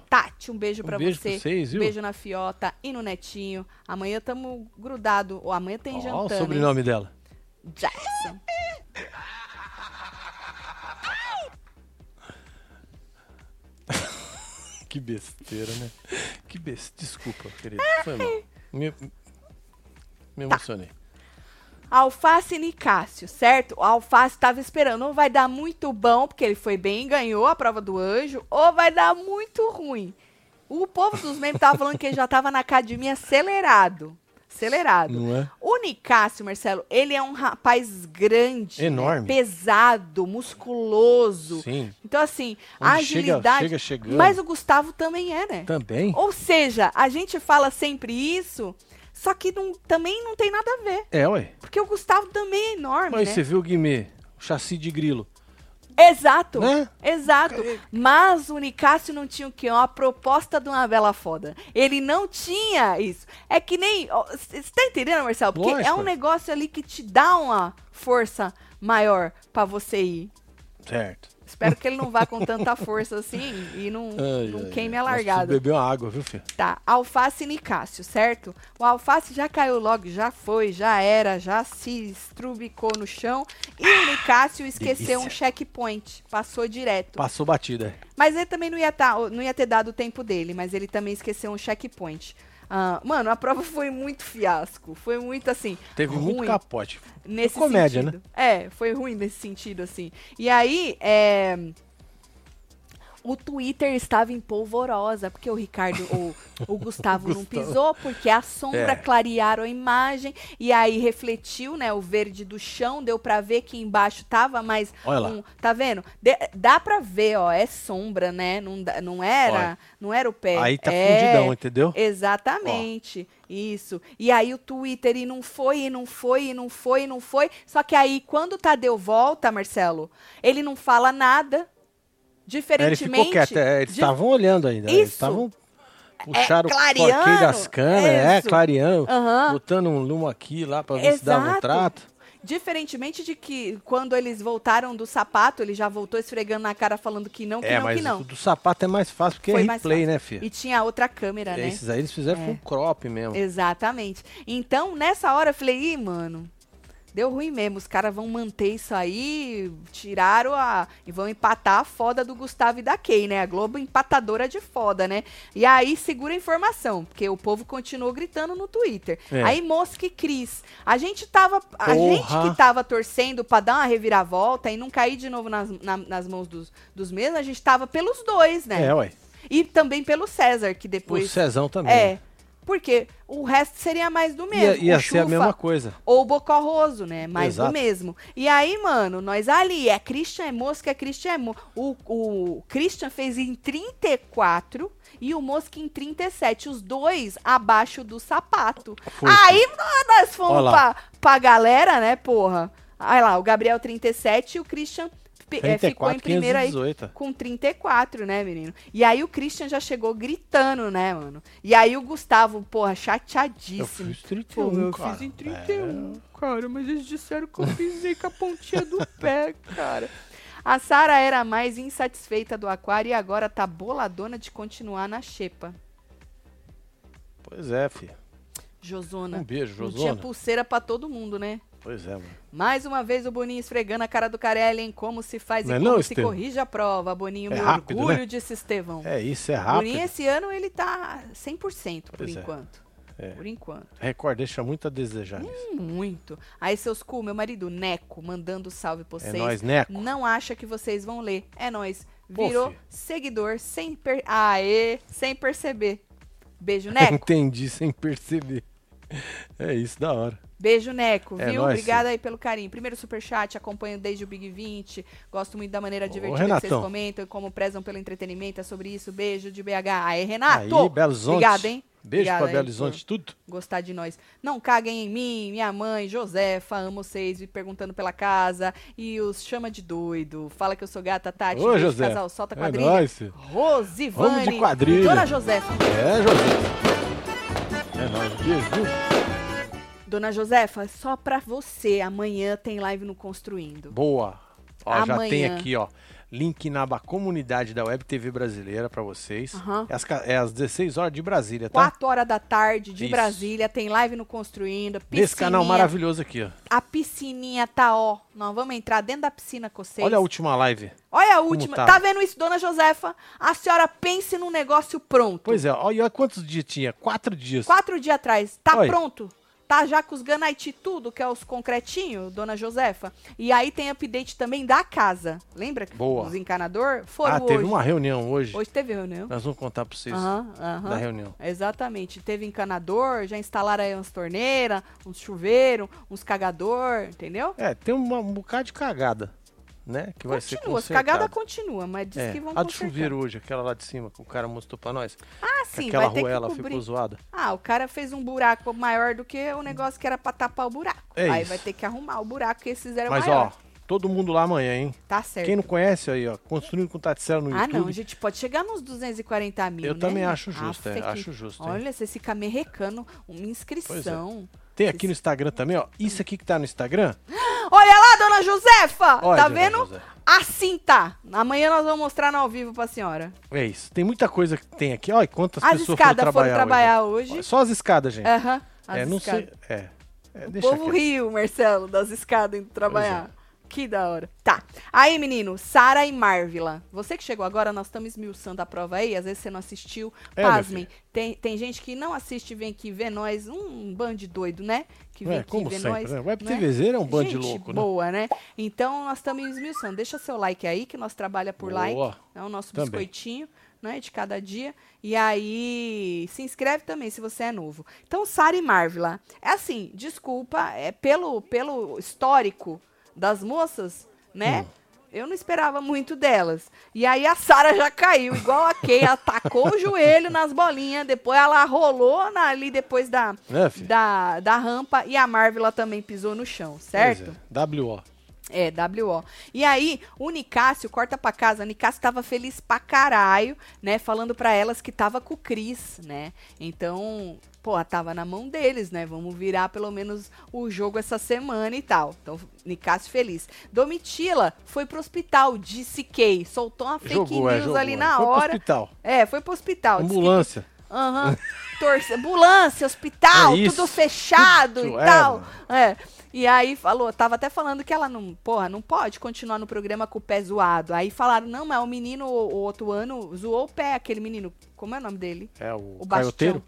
Tati, um beijo Um pra beijo você. pra vocês, viu? Beijo na fiota e no Netinho. Amanhã tamo grudado. Ou amanhã tem Ó, jantando. o hein? sobrenome dela. Jackson. Que besteira, né? Que besteira. Desculpa, querido. Foi mal. Me, me Tá. Alface e Nicásio, certo? O Alface tava esperando, ou vai dar muito bom, porque ele foi bem e ganhou a prova do anjo, ou vai dar muito ruim. O povo dos memes tava falando que ele já tava na academia acelerado. Acelerado. Não é? O Nicásio, Marcelo, ele é um rapaz grande, né? Enorme. pesado, musculoso. Sim. Então, assim, a Onde chega- agilidade. chega chegando. Mas o Gustavo também é, né? Também? Ou seja, a gente fala sempre isso, Só que não- também não tem nada a ver. É, ué. Porque o Gustavo também é enorme, Mas né? você viu o Guimê, o chassi de grilo. Exato. Né? Exato. Mas o Nicásio não tinha o quê? Uma proposta de uma vela foda. Ele não tinha isso. É que nem. Você tá entendendo, Marcelo? Porque é Lógico. um negócio ali que te dá uma força maior pra você ir. Certo. Espero que ele não vá com tanta força assim e não, Ai, não ai, queime ai. a largada. uma água, viu, filho? Tá, alface e Nicásio, certo? O alface já caiu logo, já foi, já era, já se estrubicou no chão. E o Nicásio esqueceu um Delícia. checkpoint, passou direto. Passou batida. Mas ele também não ia, tá, não ia ter dado o tempo dele, mas ele também esqueceu um checkpoint. Ah, mano, a prova foi muito fiasco. Foi muito assim. Teve muito ruim capote. nesse comédia, sentido. É, foi ruim nesse sentido, assim. E aí, é. O Twitter estava em polvorosa, porque o Ricardo, o, o Gustavo não pisou, porque a sombra É. clarearam a imagem, e aí refletiu, né, o verde do chão, deu pra ver que embaixo tava mais Olha lá. um- tá vendo? De- dá pra ver, ó, é sombra, né? Não, não era, Olha. não era o pé. Aí tá é, fundidão, entendeu? Exatamente. Isso. E aí o Twitter e não foi, e não foi, e não foi, e não foi. Só que aí, quando o Tadeu volta, Marcelo, ele não fala nada. É, Ele Diferentemente. ficou quieto. é, eles de- estavam olhando ainda. né? Eles Isso. estavam. Puxaram o clareando, porquinho das câmeras, é, isso. clareando. Aham. Botando um lumo aqui lá pra ver se dava um Exato. trato. Diferentemente de que quando eles voltaram do sapato, ele já voltou esfregando na cara falando que não, que É, não, mas que não. o do sapato é mais fácil porque Foi é replay, fácil. né, filho? E tinha outra câmera, né? Esses aí eles fizeram É. full crop mesmo. Exatamente. Então, nessa hora, eu falei, ih, mano, deu ruim mesmo. Os caras vão manter isso aí, tiraram a. e vão empatar a foda do Gustavo e da Kay, né? A Globo empatadora de foda, né? E aí, segura a informação, porque o povo continuou gritando no Twitter. É. Aí, Mosca e Cris. A gente tava. A Porra. gente que tava torcendo pra dar uma reviravolta e não cair de novo nas, na- nas mãos dos, dos mesmos, a gente tava pelos dois, né? É, ué. E também pelo César, que O depois. Cezão também. É. Porque o resto seria mais do mesmo. Ia, ia ser a mesma coisa. Ou o Bocorroso, né? Mais Exato. do mesmo. E aí, mano, nós ali, é Christian é Mosca, é Christian é Mosca. O, o Christian fez em 34 e o Mosca em 37. Os dois abaixo do sapato. Foi, aí nós fomos pra, pra galera, né, porra? Aí lá, o Gabriel 37 e o Christian é, ficou em 34, primeiro aí 518. com 34, né, menino? E aí o Christian já chegou gritando, né, mano? E aí o Gustavo, porra, Eu chateadíssimo. fiz 31, Pô, eu cara. fiz em 31, cara, mas eles disseram que eu pisei com a pontinha do pé, cara. A Sara era mais insatisfeita do aquário e agora tá boladona de continuar na xepa. Pois é, filho. Josona. Um beijo, Não tinha Josona. pulseira pra todo mundo, né? Pois é, mano. Mais uma vez o Boninho esfregando a cara do Carelli em como se faz Não e é como não, se Estevão? corrige a prova. Boninho, É meu rápido, orgulho, né? disse Estevão. É isso, é Boninho rápido. esse ano ele tá 100% por Pois é. enquanto. É. Por enquanto. Record deixa muito a desejar Hum, nisso. Muito. Aí seus cu, meu marido Neco, mandando salve pra É vocês. nóis, Neco. Não acha que vocês vão ler. É nóis. Pô, Virou filho. seguidor sem per... Aê, sem perceber. Beijo, Neco. Entendi sem perceber. É isso, da hora. Beijo, Neco, É viu? nóis, Obrigada aí pelo carinho. Primeiro superchat, acompanho desde o Big 20. Gosto muito da maneira divertida que vocês comentam e como prezam pelo entretenimento. É sobre isso. Beijo de BH. Aê, Renato! Aí, Belo Horizonte. Obrigado, hein? Beijo Obrigada pra aí Belo Horizonte, tudo. Gostar de nós. Não caguem em mim, minha mãe, Josefa, amo vocês, me perguntando pela casa. E os chama de doido. Fala que eu sou gata, Tati. Ô, José. casal, solta É quadrilha. nóis, filho. Rosivane. Vamos de quadrilha. Dona Josefa. É, José. Viu? Dona Josefa, só pra você, amanhã tem live no Construindo. Boa. Ó, já Amanhã. tem aqui, ó. Link na aba comunidade da Web TV brasileira pra vocês. Aham. É, às, é às 16 horas de Brasília, tá? 4 horas da tarde de Isso. Brasília, tem live no Construindo. Nesse canal piscininha. maravilhoso aqui, ó. A piscininha tá, ó. Nós vamos entrar dentro da piscina com vocês. Olha a última live. Olha a última. tá? Tá vendo isso, dona Josefa? A senhora pense num negócio pronto. Pois é, olha olha quantos dias tinha. Quatro dias. Quatro dias atrás. Tá pronto? Tá já com os Ganaiti tudo, que é os concretinhos, dona Josefa. E aí tem update também da casa. Lembra que Boa. os encanador foram ah, teve hoje. uma reunião hoje. Hoje teve reunião. Nós vamos contar pra vocês Aham, aham. da reunião. Exatamente. Teve encanador, já instalaram aí umas torneiras, uns chuveiros, uns cagador, entendeu? É, tem uma, um bocado de cagada. Né? Que vai ser Continua, consertada. cagadas continuam, mas diz É, que vão a consertar. chuveiro hoje, aquela lá de cima que o cara mostrou pra nós. Ah, sim, aquela vai ter ruela ficou zoada. Ah, o cara fez um buraco maior do que o negócio que era pra tapar o buraco. É Aí isso. vai ter que arrumar o buraco que eles fizeram Mas maior. ó, todo mundo lá amanhã, hein? tá certo. Quem não conhece aí, ó, construindo com Taticela no Ah, YouTube. não, a gente pode chegar nos 240 mil, Eu né? também acho justo, Aff, é, que- acho justo, hein? Olha, você fica merrecando uma inscrição. Tem aqui no Instagram também, ó. Isso aqui que tá no Instagram. Olha lá, dona Josefa! Olha, tá vendo? Assim tá. Amanhã nós vamos mostrar no ao vivo pra senhora. É isso. Tem muita coisa que tem aqui. Olha quantas As pessoas escadas foram foram trabalhar, trabalhar hoje. hoje. Ó, Só as escadas, gente. Aham. as é, não escadas. sei. É. é O povo quieto. riu, Marcelo, das escadas indo trabalhar. Que da hora. Tá. Aí, menino, Sara e Marvila. Você que chegou agora, nós estamos esmiuçando a prova aí. Às vezes você não assistiu. É, Pasmem. Tem, tem gente que não assiste e vem aqui ver nós. Um bando de doido, né? Que vem É, aqui ver sempre, nós. né? Web não é? TVZ é um bando de louco, né? boa, né? Então, nós estamos esmiuçando. Deixa seu like aí, que nós trabalha por like. Boa. É o nosso Também. biscoitinho, né? De cada dia. E aí, se inscreve também se você é novo. Então, Sara e Marvila. É assim, desculpa, é pelo, pelo histórico das moças, né? Hum. Eu não esperava muito delas. E aí a Sara já caiu, igual a Kay, atacou o joelho nas bolinhas, depois ela rolou na- ali depois da, filho? da, da rampa e a Marvila também pisou no chão, certo? É. WO. É, WO. E aí, o Nicásio, corta pra casa, o Nicásio tava feliz pra caralho, né? Falando pra elas que tava com o Cris, né? Então, pô, tava na mão deles, né? Vamos virar pelo menos o jogo essa semana e tal. Então, Nicásio feliz. Domitila foi pro hospital, disse Kay. Soltou uma fake Jogou, é, news jogou. ali é. na Foi pro hora. hospital. É, foi pro hospital. Que- Ambulância. Aham. Torce, ambulância, hospital, É tudo fechado e é, tal. É. E aí falou, tava até falando que ela não, porra, não pode continuar no programa com o pé zoado. Aí falaram, não, mas o menino, o, o outro ano, zoou o pé, aquele menino. Como é o nome dele? É o, O. Bastião. Caioteiro.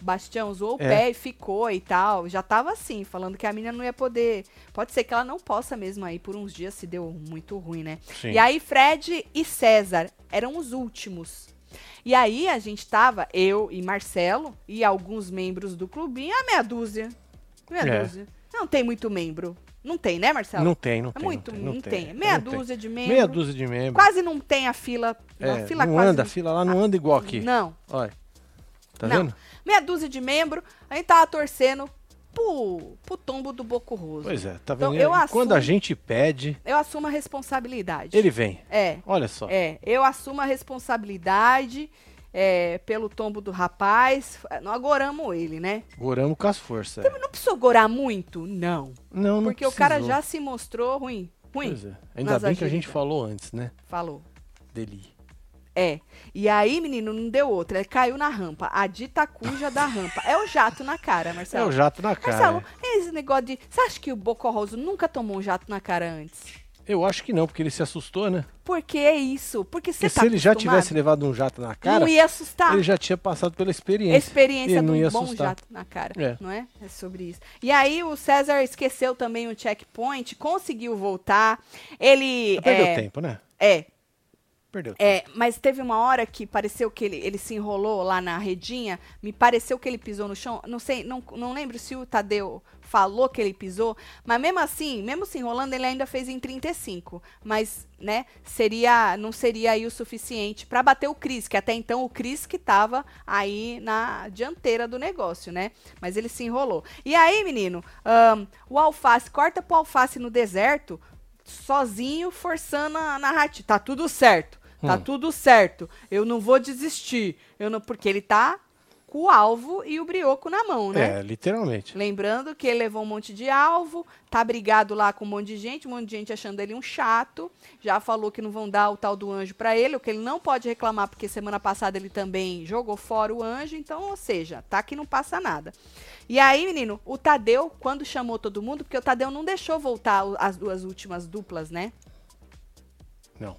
O Bastião zoou o É. pé e ficou e tal. Já tava assim, falando que a menina não ia poder. Pode ser que ela não possa mesmo aí por uns dias, se deu muito ruim, né? Sim. E aí, Fred e César eram os últimos. E aí, a gente tava, eu e Marcelo, e alguns membros do clubinho, a meia dúzia. Meia É. dúzia. Não tem muito membro. Não tem, né, Marcelo? Não tem, não é tem. muito, não tem. tem. Meia não tem. dúzia de membros. Meia dúzia de membros. Quase não tem a fila. É, a fila não anda, a fila lá não anda igual aqui. Não. Olha. Tá Não. vendo? Meia dúzia de membro, a gente tava torcendo pro, pro tombo do Boco Roso. Pois é, tá Então, vendo? eu E Quando a assumo- gente pede, Eu assumo a responsabilidade. ele vem. É, Olha só. é. Eu assumo a responsabilidade é, pelo tombo do rapaz. Nós agoramos ele, né? Goramos com as forças. é. Não precisou gorar muito? Não. Não, não Porque o cara precisou. já se mostrou ruim. Ruim. Pois é. Ainda bem que a gente falou antes, né? Falou. Dele. É. E aí, menino, não deu outra. Ele caiu na rampa. A dita cuja da rampa. É o jato na cara, É Marcelo. o jato na cara. Marcelo, é. esse negócio de. Você acha que o Bocorroso nunca tomou um jato na cara antes? Eu acho que não, porque ele se assustou, né? Por que é isso? Porque você Porque tá se ele já tivesse levado um jato na cara, Não ia assustar. ele já tinha passado pela experiência. Experiência Ele de não um bom assustar. jato na cara, É. não é? É sobre isso. E aí o César esqueceu também o checkpoint, conseguiu voltar. Ele Já perdeu é, tempo, né? é, Perdeu é, mas teve uma hora que pareceu que ele, ele se enrolou lá na redinha, me pareceu que ele pisou no chão. Não sei, não, não lembro se o Tadeu falou que ele pisou, mas mesmo assim, mesmo se enrolando, ele ainda fez em 35. Mas, né, seria, não seria aí o suficiente para bater o Cris, que até então o Cris que tava aí na dianteira do negócio, né? Mas ele se enrolou. E aí, menino, ahn, o alface, corta pro alface no deserto, sozinho, forçando a narrativa. Tá tudo certo. Tá Hum. tudo certo. Eu não vou desistir. Eu não, porque ele tá com o alvo e o brioco na mão, né? É, literalmente. Lembrando que ele levou um monte de alvo, tá brigado lá com um monte de gente, um monte de gente achando ele um chato. Já falou que não vão dar o tal do anjo pra ele, o que ele não pode reclamar, porque semana passada ele também jogou fora o anjo, então, ou seja, tá que não passa nada. E aí, menino, o Tadeu, quando chamou todo mundo, porque o Tadeu não deixou voltar as duas últimas duplas, né? Não.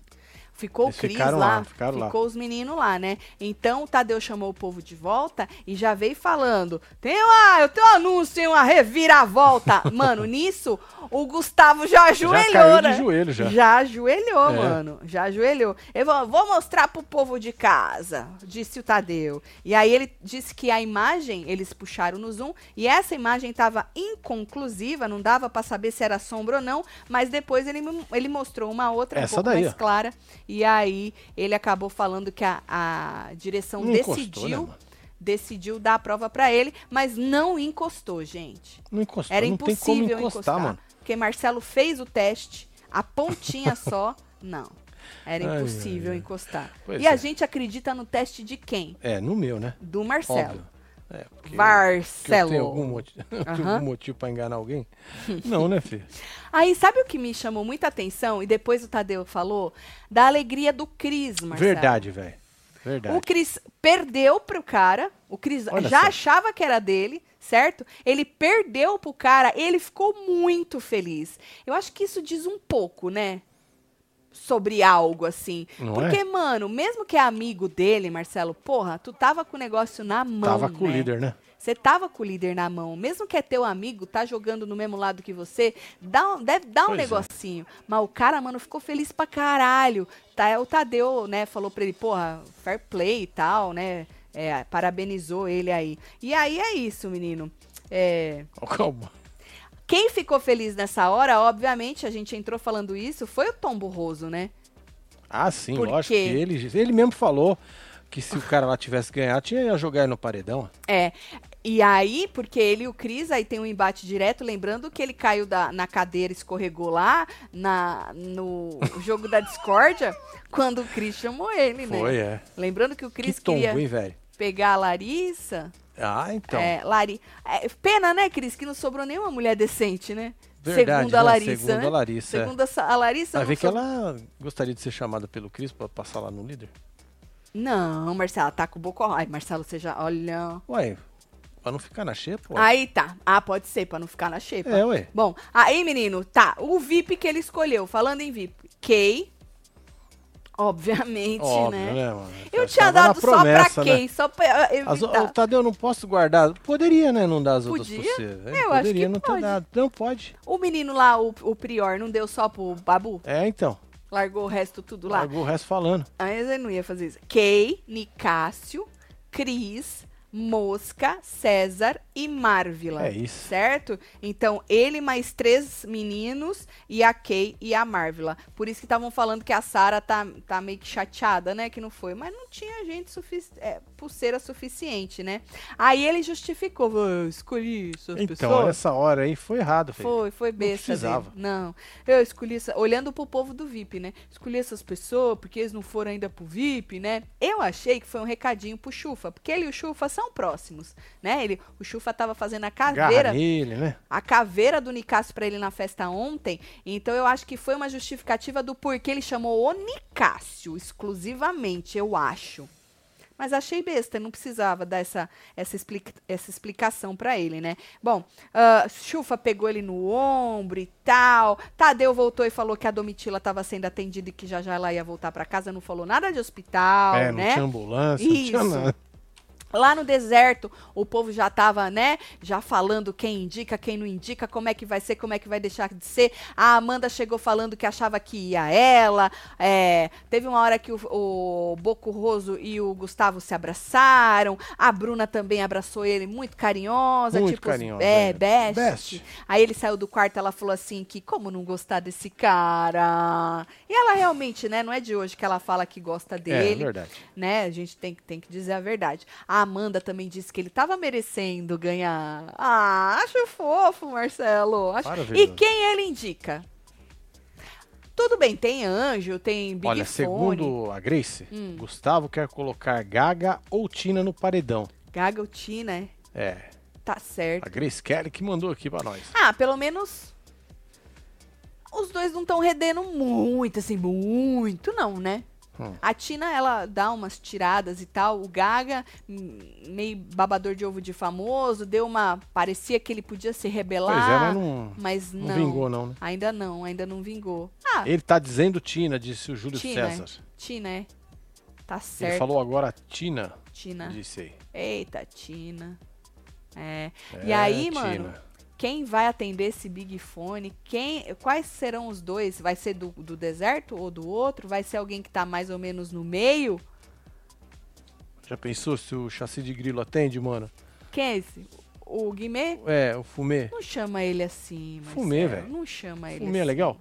Ficou Eles o Cris ficaram lá, lá, ficaram lá. ficou os meninos lá, né? Então o Tadeu chamou o povo de volta e já veio falando: tem uma, eu tenho um anúncio, tem uma reviravolta. mano, nisso o Gustavo já ajoelhou, caiu de né? joelho, já. Já ajoelhou, É. mano. Já ajoelhou. Eu vou, vou mostrar pro povo de casa, disse o Tadeu. E aí ele disse que a imagem, eles puxaram no zoom, e essa imagem tava inconclusiva, não dava pra saber se era sombra ou não, mas depois ele, ele mostrou uma outra um Essa pouco daí, mais ó. clara. E aí ele acabou falando que a, a direção Não decidiu, né, decidiu dar a prova pra ele, mas não encostou, gente. Não encostou. Era não impossível encostar, encostar, mano. porque Marcelo fez o teste, a pontinha só, não. Era impossível ai, ai. encostar. E a é. gente acredita no teste de quem? É, no meu, né? Do Marcelo. Óbvio. É, porque Marcelo. tenho algum algum motivo pra enganar alguém? Não, né, filho? Aí, sabe o que me chamou muita atenção? E depois o Tadeu falou? Da alegria do Cris, Marcelo. Verdade, velho. Verdade. O Cris perdeu pro cara. O Cris já só. achava que era dele, certo? Ele perdeu pro cara, ele ficou muito feliz. Eu acho que isso diz um pouco, né? Sobre algo assim. Não Porque, é? mano, mesmo que é amigo dele, Marcelo, porra, tu tava com o negócio na mão. Tava com o né? líder, né? Você tava com o líder na mão. Mesmo que é teu amigo, tá jogando no mesmo lado que você, dá um, deve dar um Pois é. negocinho. Mas o cara, mano, ficou feliz pra caralho. Tá, o Tadeu, né, falou pra ele, porra, fair play e tal, né? É, parabenizou ele aí. E aí é isso, menino. É, Calma. Quem ficou feliz nessa hora, obviamente, a gente entrou falando isso, foi o Tom Burroso, né? Ah, sim, Por lógico que ele, ele mesmo falou que se o cara lá tivesse ganhado, tinha ia jogar no paredão. É. E aí, porque ele e o Cris, aí tem um embate direto, lembrando que ele caiu da, na cadeira, escorregou lá na, no jogo da discórdia, quando o Cris chamou ele, né? Foi, é. Lembrando que o Que Cris tombo, queria hein, velho? pegar a Larissa. Ah, então. É, Lari... é, pena, né, Cris, que não sobrou nenhuma mulher decente, né? Verdade, Segundo a né? Larissa. Segundo né? a Larissa, é. Segundo a Sa- a Larissa. Vai ver que sobrou- ela gostaria de ser chamada pelo Cris pra passar lá no líder? Não, Marcela, tá com o Bocó. Ai, Marcelo, você já. Olha. Ué, pra não ficar na xepa, ué. Aí tá. Ah, pode ser, pra não ficar na xepa. É, ué. Bom, aí, menino, tá. O VIP que ele escolheu, falando em VIP, Kay. Obviamente, Óbvio, né? né, mano? Eu Já tinha dado promessa, só pra né? Kay, só pra As, o, evitar. Tadeu, não posso guardar. Poderia, né? Não dar as outras Podia? pulseiras. É, Eu acho poderia que não pode. ter dado. Não, pode. O menino lá, o, o Prior, não deu só pro Babu? É, então. Largou o resto tudo lá? Largou o resto falando. Aí ele não ia fazer isso. Kay, Nicásio, Cris, Mosca, César e Marvila. É isso. Certo? Então, ele mais três meninos e a Kay e a Marvila. Por isso que estavam falando que a Sara tá, tá meio que chateada, né? Que não foi. Mas não tinha gente sufici é, pulseira suficiente, né? Aí ele justificou. "Ah, Eu escolhi essas Então, pessoas. essa hora aí foi errado, filho. Foi, foi besta precisava. dele. Não, eu escolhi essa, olhando pro povo do VIP, né? Escolhi essas pessoas porque eles não foram ainda pro VIP, né? Eu achei que foi um recadinho pro Chufa, porque ele e o Chufa são próximos, né? Ele, o Chufa tava fazendo a caveira, né? a caveira do Nicásio pra ele na festa ontem, então eu acho que foi uma justificativa do porquê ele chamou o Nicásio exclusivamente, eu acho. Mas achei besta, não precisava dar essa, essa, explica- essa explicação pra ele, né? Bom, ah, Chufa pegou ele no ombro e tal. Tadeu voltou e falou que a Domitila estava sendo atendida e que já já ela ia voltar pra casa. Não falou nada de hospital, é, não né? tinha ambulância, não tinha Isso. nada. Lá no deserto, o povo já tava, né, já falando quem indica, quem não indica, como é que vai ser, como é que vai deixar de ser. A Amanda chegou falando que achava que ia ela. é, teve uma hora que o, o Boco Roso e o Gustavo se abraçaram. A Bruna também abraçou ele muito carinhosa. Muito tipo, carinhosa, É, é. best. Best. Aí ele saiu do quarto, ela falou assim que como não gostar desse cara. E ela realmente, né, não é de hoje que ela fala que gosta É, dele verdade. né? A gente tem, que- tem que dizer a verdade. A Amanda também disse que ele tava merecendo ganhar. Ah, acho fofo, Marcelo. Acho... E quem ele indica? Tudo bem, tem anjo, tem Big Olha, Fone. segundo a Grace, Hum. Gustavo quer colocar Gaga ou Tina no paredão. Gaga ou Tina, é? É, Tá certo. a Grace Kelly que mandou aqui pra nós. Ah, pelo menos os dois não estão redendo muito, assim, muito não, né? Hum. A Tina, ela dá umas tiradas e tal. O Gaga, hum, meio babador de ovo de famoso, deu uma. Parecia que ele podia se rebelar. Pois é, mas não, mas não não. vingou, não, né? Ainda não, ainda não vingou. Ah, Ele tá dizendo Tina, disse o Júlio Tina, César. Tina, é. Tá Ele certo. falou agora Tina, Tina. disse aí. Eita, Tina. É. É, E aí, Tina. mano, quem vai atender esse Big Fone? Quem, quais serão os dois? Vai ser do, do deserto ou do outro? Vai ser alguém que tá mais ou menos no meio? Já pensou se o chassi de grilo atende, mano? Quem é esse? O Guimê? É, o fumê. Não chama ele assim, Marcelo. Fumê, velho. Não chama ele Fumê é assim. legal?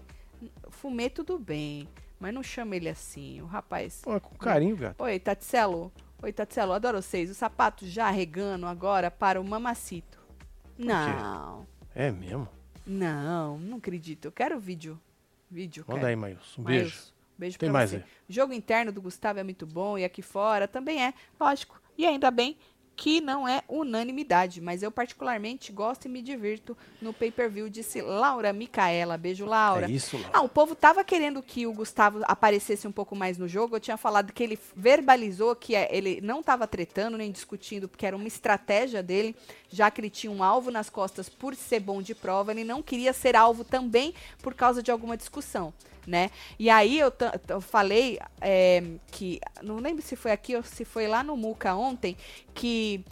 Fumê tudo bem, mas não chama ele assim. O rapaz... Pô, é com carinho, gato. Oi, Tatselo. Oi, Tatselo, adoro vocês. O sapato já regando agora para o mamacito. Não, É mesmo? não, não acredito. Eu quero vídeo. Vídeo, Manda aí, Maílson. Um beijo. Maílson, beijo Tem pra mais você. aí? O jogo interno do Gustavo é muito bom e aqui fora também é, lógico. E ainda bem que não é unanimidade, mas eu particularmente gosto e me divirto no pay-per-view, disse Laura Micaela. Beijo, Laura. É isso, Laura. Ah, o povo tava querendo que o Gustavo aparecesse um pouco mais no jogo. Eu tinha falado que ele verbalizou que é, ele não estava tretando nem discutindo, porque era uma estratégia dele, já que ele tinha um alvo nas costas por ser bom de prova. Ele não queria ser alvo também por causa de alguma discussão. Né? E aí eu, eu falei é, que, não lembro se foi aqui ou se foi lá no Muca ontem, que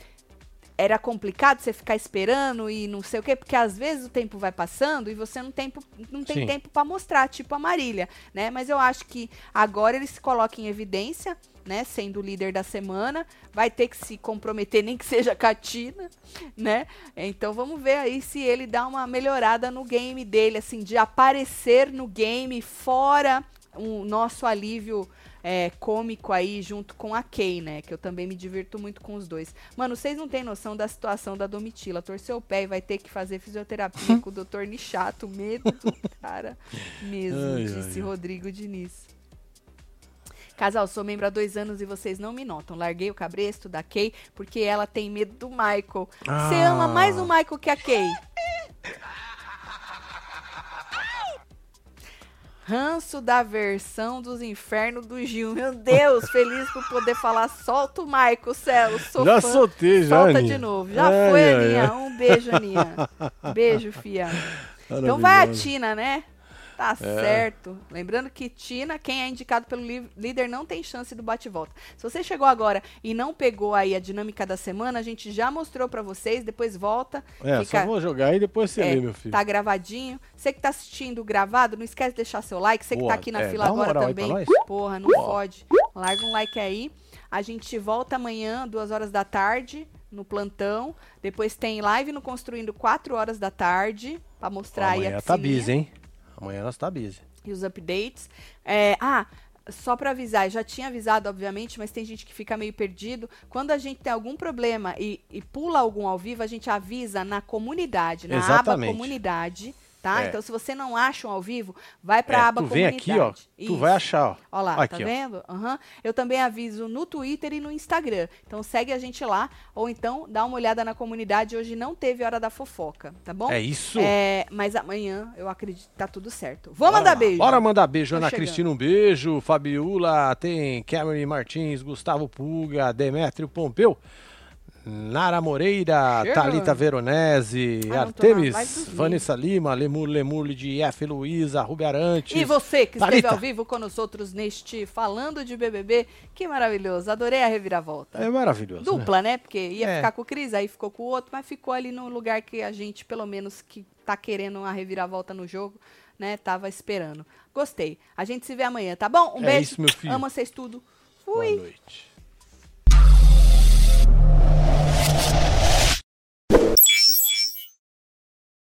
era complicado você ficar esperando e não sei o quê, porque às vezes o tempo vai passando e você não, tempo, não tem Sim. tempo para mostrar, tipo a Marília, né? Mas eu acho que agora ele se coloca em evidência, né? Sendo o líder da semana, vai ter que se comprometer, nem que seja com a Tina, né? Então vamos ver aí se ele dá uma melhorada no game dele, assim, de aparecer no game fora o nosso alívio é, cômico aí junto com a Kay, né? Que eu também me divirto muito com os dois. Mano, vocês não têm noção da situação da Domitila. Torceu o pé e vai ter que fazer fisioterapia com o doutor Nichato. Medo do cara mesmo, Ai, disse ai. Rodrigo Diniz. Casal, sou membro há dois anos e vocês não me notam. Larguei o cabresto da Kay porque ela tem medo do Michael. Você Ah. ama mais o Michael que a Kay. Ranço da versão dos infernos do Gil. Meu Deus, feliz por poder falar. Solta o Michael, céu. Sou já fã. soltei, já, Solta Aninha. de novo. Já Ai, foi, ai, Aninha. ai. Um beijo, Aninha. Beijo, fia. Então vai a. Tina, né? Tá É. certo. Lembrando que Tina, quem é indicado pelo líder, não tem chance do bate-volta. Se você chegou agora e não pegou aí a dinâmica da semana, a gente já mostrou pra vocês, depois volta. É, fica- só vou jogar e depois você é, lê, meu filho. Tá gravadinho. Você que tá assistindo gravado, não esquece de deixar seu like. Você que Boa, tá aqui na é, fila agora também. Porra, não pode. Larga um like aí. A gente volta amanhã, duas horas da tarde, no plantão. Depois tem live no Construindo, quatro horas da tarde, pra mostrar aí a tá busy, hein? Amanhã nós tá busy. e os updates. É, ah, só para avisar, eu já tinha avisado, obviamente, mas tem gente que fica meio perdido. Quando a gente tem algum problema e, e pula algum ao vivo, a gente avisa na comunidade, na aba Exatamente. comunidade, tá? É. Então, se você não acha um ao vivo, vai para É, a aba tu vem comunidade. aqui, ó. Tu Isso. vai achar, ó. Ó lá, Aqui, tá vendo? Aham. Eu também aviso no Twitter e no Instagram. Então segue a gente lá, ou então dá uma olhada na comunidade. Hoje não teve Hora da Fofoca, tá bom? É isso? É, mas amanhã eu acredito que tá tudo certo. Vou Bora mandar beijo. Bora mandar beijo. Tô Ana chegando. Cristina, um beijo. Fabiola, tem Cameron Martins, Gustavo Puga, Demétrio Pompeu. Nara Moreira, Chega. Thalita Veronese, Ah, Artemis, Vanessa Lima, Lemur Lemur de F. Luísa, Rubi Arantes. E você que esteve Thalita. ao vivo com nós outros neste Falando de BBB, que maravilhoso. Adorei a reviravolta. É maravilhoso. né? Dupla, né? Porque ia É. ficar com o Cris, aí ficou com o outro, mas ficou ali no lugar que a gente, pelo menos, que tá querendo uma reviravolta no jogo, né? Tava esperando. Gostei. A gente se vê amanhã, tá bom? Um É beijo. isso, meu filho. Amo vocês tudo. Boa Fui. noite.